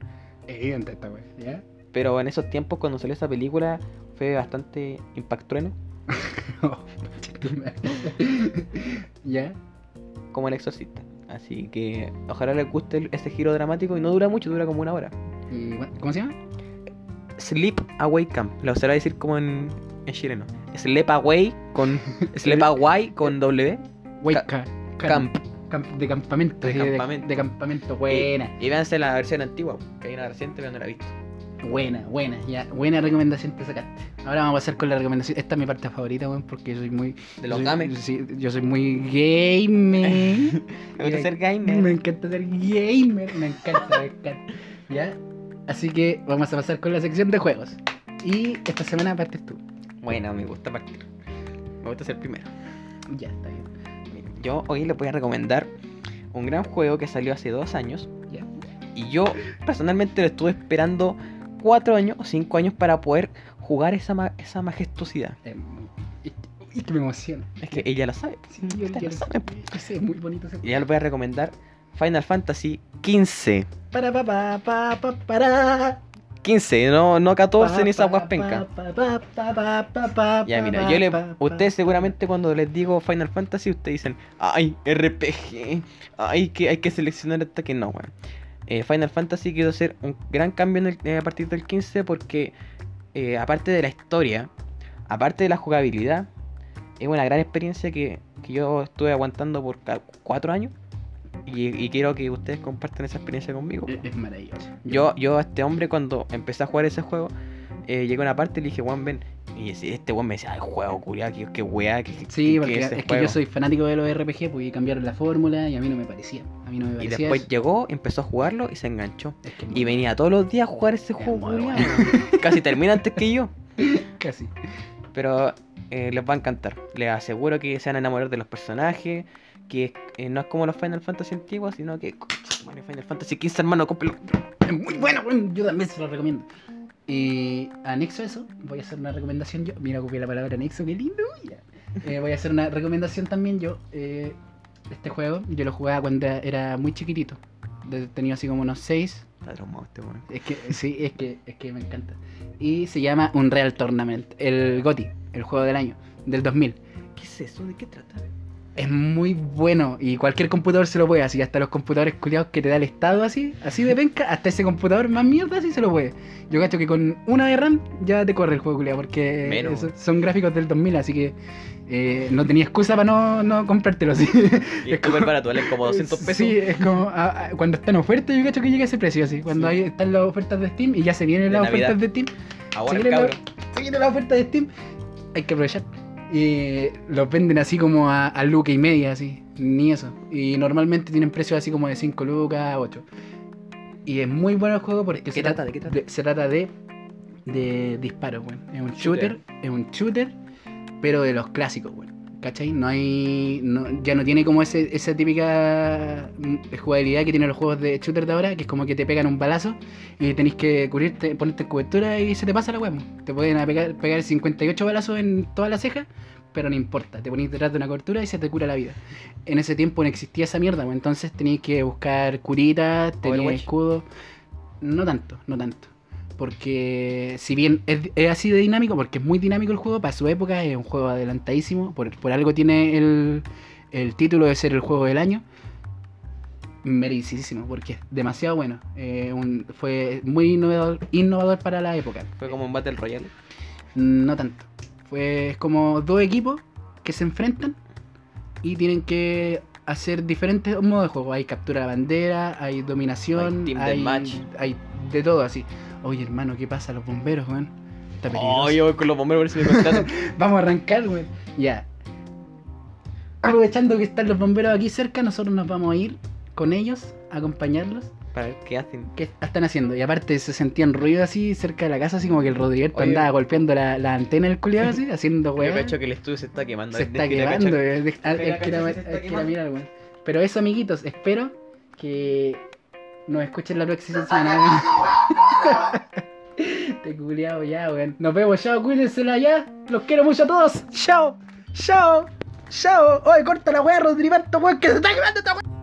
Es evidente esta wea, ¿ya? Pero en esos tiempos, cuando salió esa película, fue bastante impactrueno, ¿Ya? como El Exorcista. Así que ojalá les guste ese giro dramático y no dura mucho, dura como una hora. Y, ¿Cómo se llama? Sleep Away Camp, lo se lo va a decir como en, en chileno. Sleep Away con. Sleep Away con W. Wake Ca- ca- Camp. camp- de campamento. De campamento. De, campamento. Buena. Y, y véanse la versión antigua, que hay una reciente pero no la he visto. Buena, buena. Ya, buena recomendación te sacaste. Ahora vamos a pasar con la recomendación. Esta es mi parte favorita, weón, porque yo soy muy. De los. Sí, yo soy muy gamer. Me gusta ser gamer. Me encanta ser gamer. Me encanta, me encanta. ¿Ya? Así que vamos a pasar con la sección de juegos. Y esta semana partes tú. Bueno, me gusta partir. Me gusta ser primero. Ya, está bien. Yo hoy les voy a recomendar un gran juego que salió hace dos años. Y yo personalmente lo estuve esperando cuatro años o cinco años para poder jugar esa, ma- esa majestuosidad. Eh, y, y que me emociona. Es que ella lo sabe. Sí, yo, Usted yo lo sabe, yo sé, es muy bonito Y ya les voy a recomendar Final Fantasy 15. Para pa pa pa pa para. 15, no, no 14 ni Pa, esa pa, guaspenca. pa, pa, pa, pa, pa, pa, Ya, mira, yo le. Ustedes seguramente cuando les digo Final Fantasy, ustedes dicen, ay, RPG, ay, que hay que seleccionar hasta que no, weón. eh, Final Fantasy quiso hacer un gran cambio en el- eh, a partir del 15 porque eh, aparte de la historia, aparte de la jugabilidad, es una gran experiencia que, que yo estuve aguantando por ca- cuatro años y, y quiero que ustedes compartan esa experiencia conmigo. Es, es maravilloso. Yo, yo a este hombre cuando empecé a jugar ese juego, eh, llegué a una parte y le dije, Juan, ven. Y este Juan me decía, ay, juego, culiado, que, que weá, que, que- Sí, que porque ese es que juego". yo soy fanático de los RPG, y cambiaron la fórmula y a mí no me parecía. A mí no me Y parecía. después eso. llegó, empezó a jugarlo y se enganchó. Es que Y venía todos los días a jugar ese Es juego, bueno. Casi termina antes que yo. Casi. Pero eh, les va a encantar. Les aseguro que se van a enamorar de los personajes. Que eh, no es como los Final Fantasy antiguos, sino que. Bueno, Final Fantasy 15, hermano, cómpralo. Es muy bueno. Yo también se lo recomiendo. Y anexo a eso, voy a hacer una recomendación yo. Mira, copié la palabra anexo, qué lindo. Eh, voy a hacer una recomendación también yo. Eh, este juego, yo lo jugaba cuando era muy chiquitito. Tenía así como unos 6. Está traumado este. Es que sí, es que, es que me encanta. Y se llama Unreal Tournament, el GOTY, el juego del año, del 2000. ¿Qué es eso? ¿De qué trata? Es muy bueno y cualquier computador se lo puede, así hasta los computadores culiados que te da el estado así, así de penca, hasta ese computador más mierda así se lo puede. Yo cacho que con una de RAM ya te corre el juego culiado porque Menos. son gráficos del 2000, así que eh, no tenía excusa para no, no comprártelo así. Y es súper barato, vale como 200 pesos. Sí, es como a- a- cuando está en oferta yo cacho que llega a ese precio así, cuando Sí. hay, están las ofertas de Steam y ya se vienen De las Navidad. ofertas de Steam, Ahora, se viene la- se viene la oferta de Steam, hay que aprovechar. Y los venden así como a, a lucas y media, así, ni eso. Y normalmente tienen precios así como de 5 lucas, 8. Y es muy bueno el juego porque qué se, trata? ¿De qué trata? se trata de, de disparos, weón. Es un shooter, Shooter. es un shooter, pero de los clásicos, weón. ¿Cachai? No hay. no- ya no tiene como ese, esa típica mm, jugabilidad que tienen los juegos de shooter de ahora, que es como que te pegan un balazo y tenéis que cubrirte, ponerte en cobertura y se te pasa la weón. Te pueden pegar, pegar 58 balazos en toda la ceja, pero no importa. Te ponís detrás de una cobertura y se te cura la vida. En ese tiempo no existía esa mierda. Entonces tenías que buscar curitas, tenías escudo. No tanto, no tanto. Porque si bien es, es así de dinámico, porque es muy dinámico el juego, para su época es un juego adelantadísimo, por, por algo tiene el, el título de ser el juego del año. Merecidísimo, porque es demasiado bueno. Eh, un- fue muy innovador, innovador para la época. Fue como un Battle Royale. No tanto. Fue es como dos equipos que se enfrentan y tienen que hacer diferentes modos de juego. Hay captura de bandera, hay dominación, Hay team hay, deathmatch. hay de todo así. Oye, hermano, ¿qué pasa? Los bomberos, weón. Está peligroso. Oh, yo voy con los bomberos a ver si me contratan. Vamos a arrancar, weón. Ya. Aprovechando que están los bomberos aquí cerca, nosotros nos vamos a ir con ellos, a acompañarlos. Para ver qué hacen. ¿Qué están haciendo? Y aparte se sentían ruidos así cerca de la casa, así como que el Rodriguerto Oye. andaba golpeando la, la antena del culiado así, haciendo Yo weá. cacho que el estudio se está quemando. Se está quemando, de que ir a- cachar que se está hay que ir a quemando. mirar, weón. Pero eso, amiguitos, espero que nos escuchen la próxima semana. Te culiado ya, weón. Nos vemos, chao, cuídensela ya. Los quiero mucho a todos. Chao, chao, chao. Oye, corta la weá, Rodrigo, weón, que se está quemando esta weá.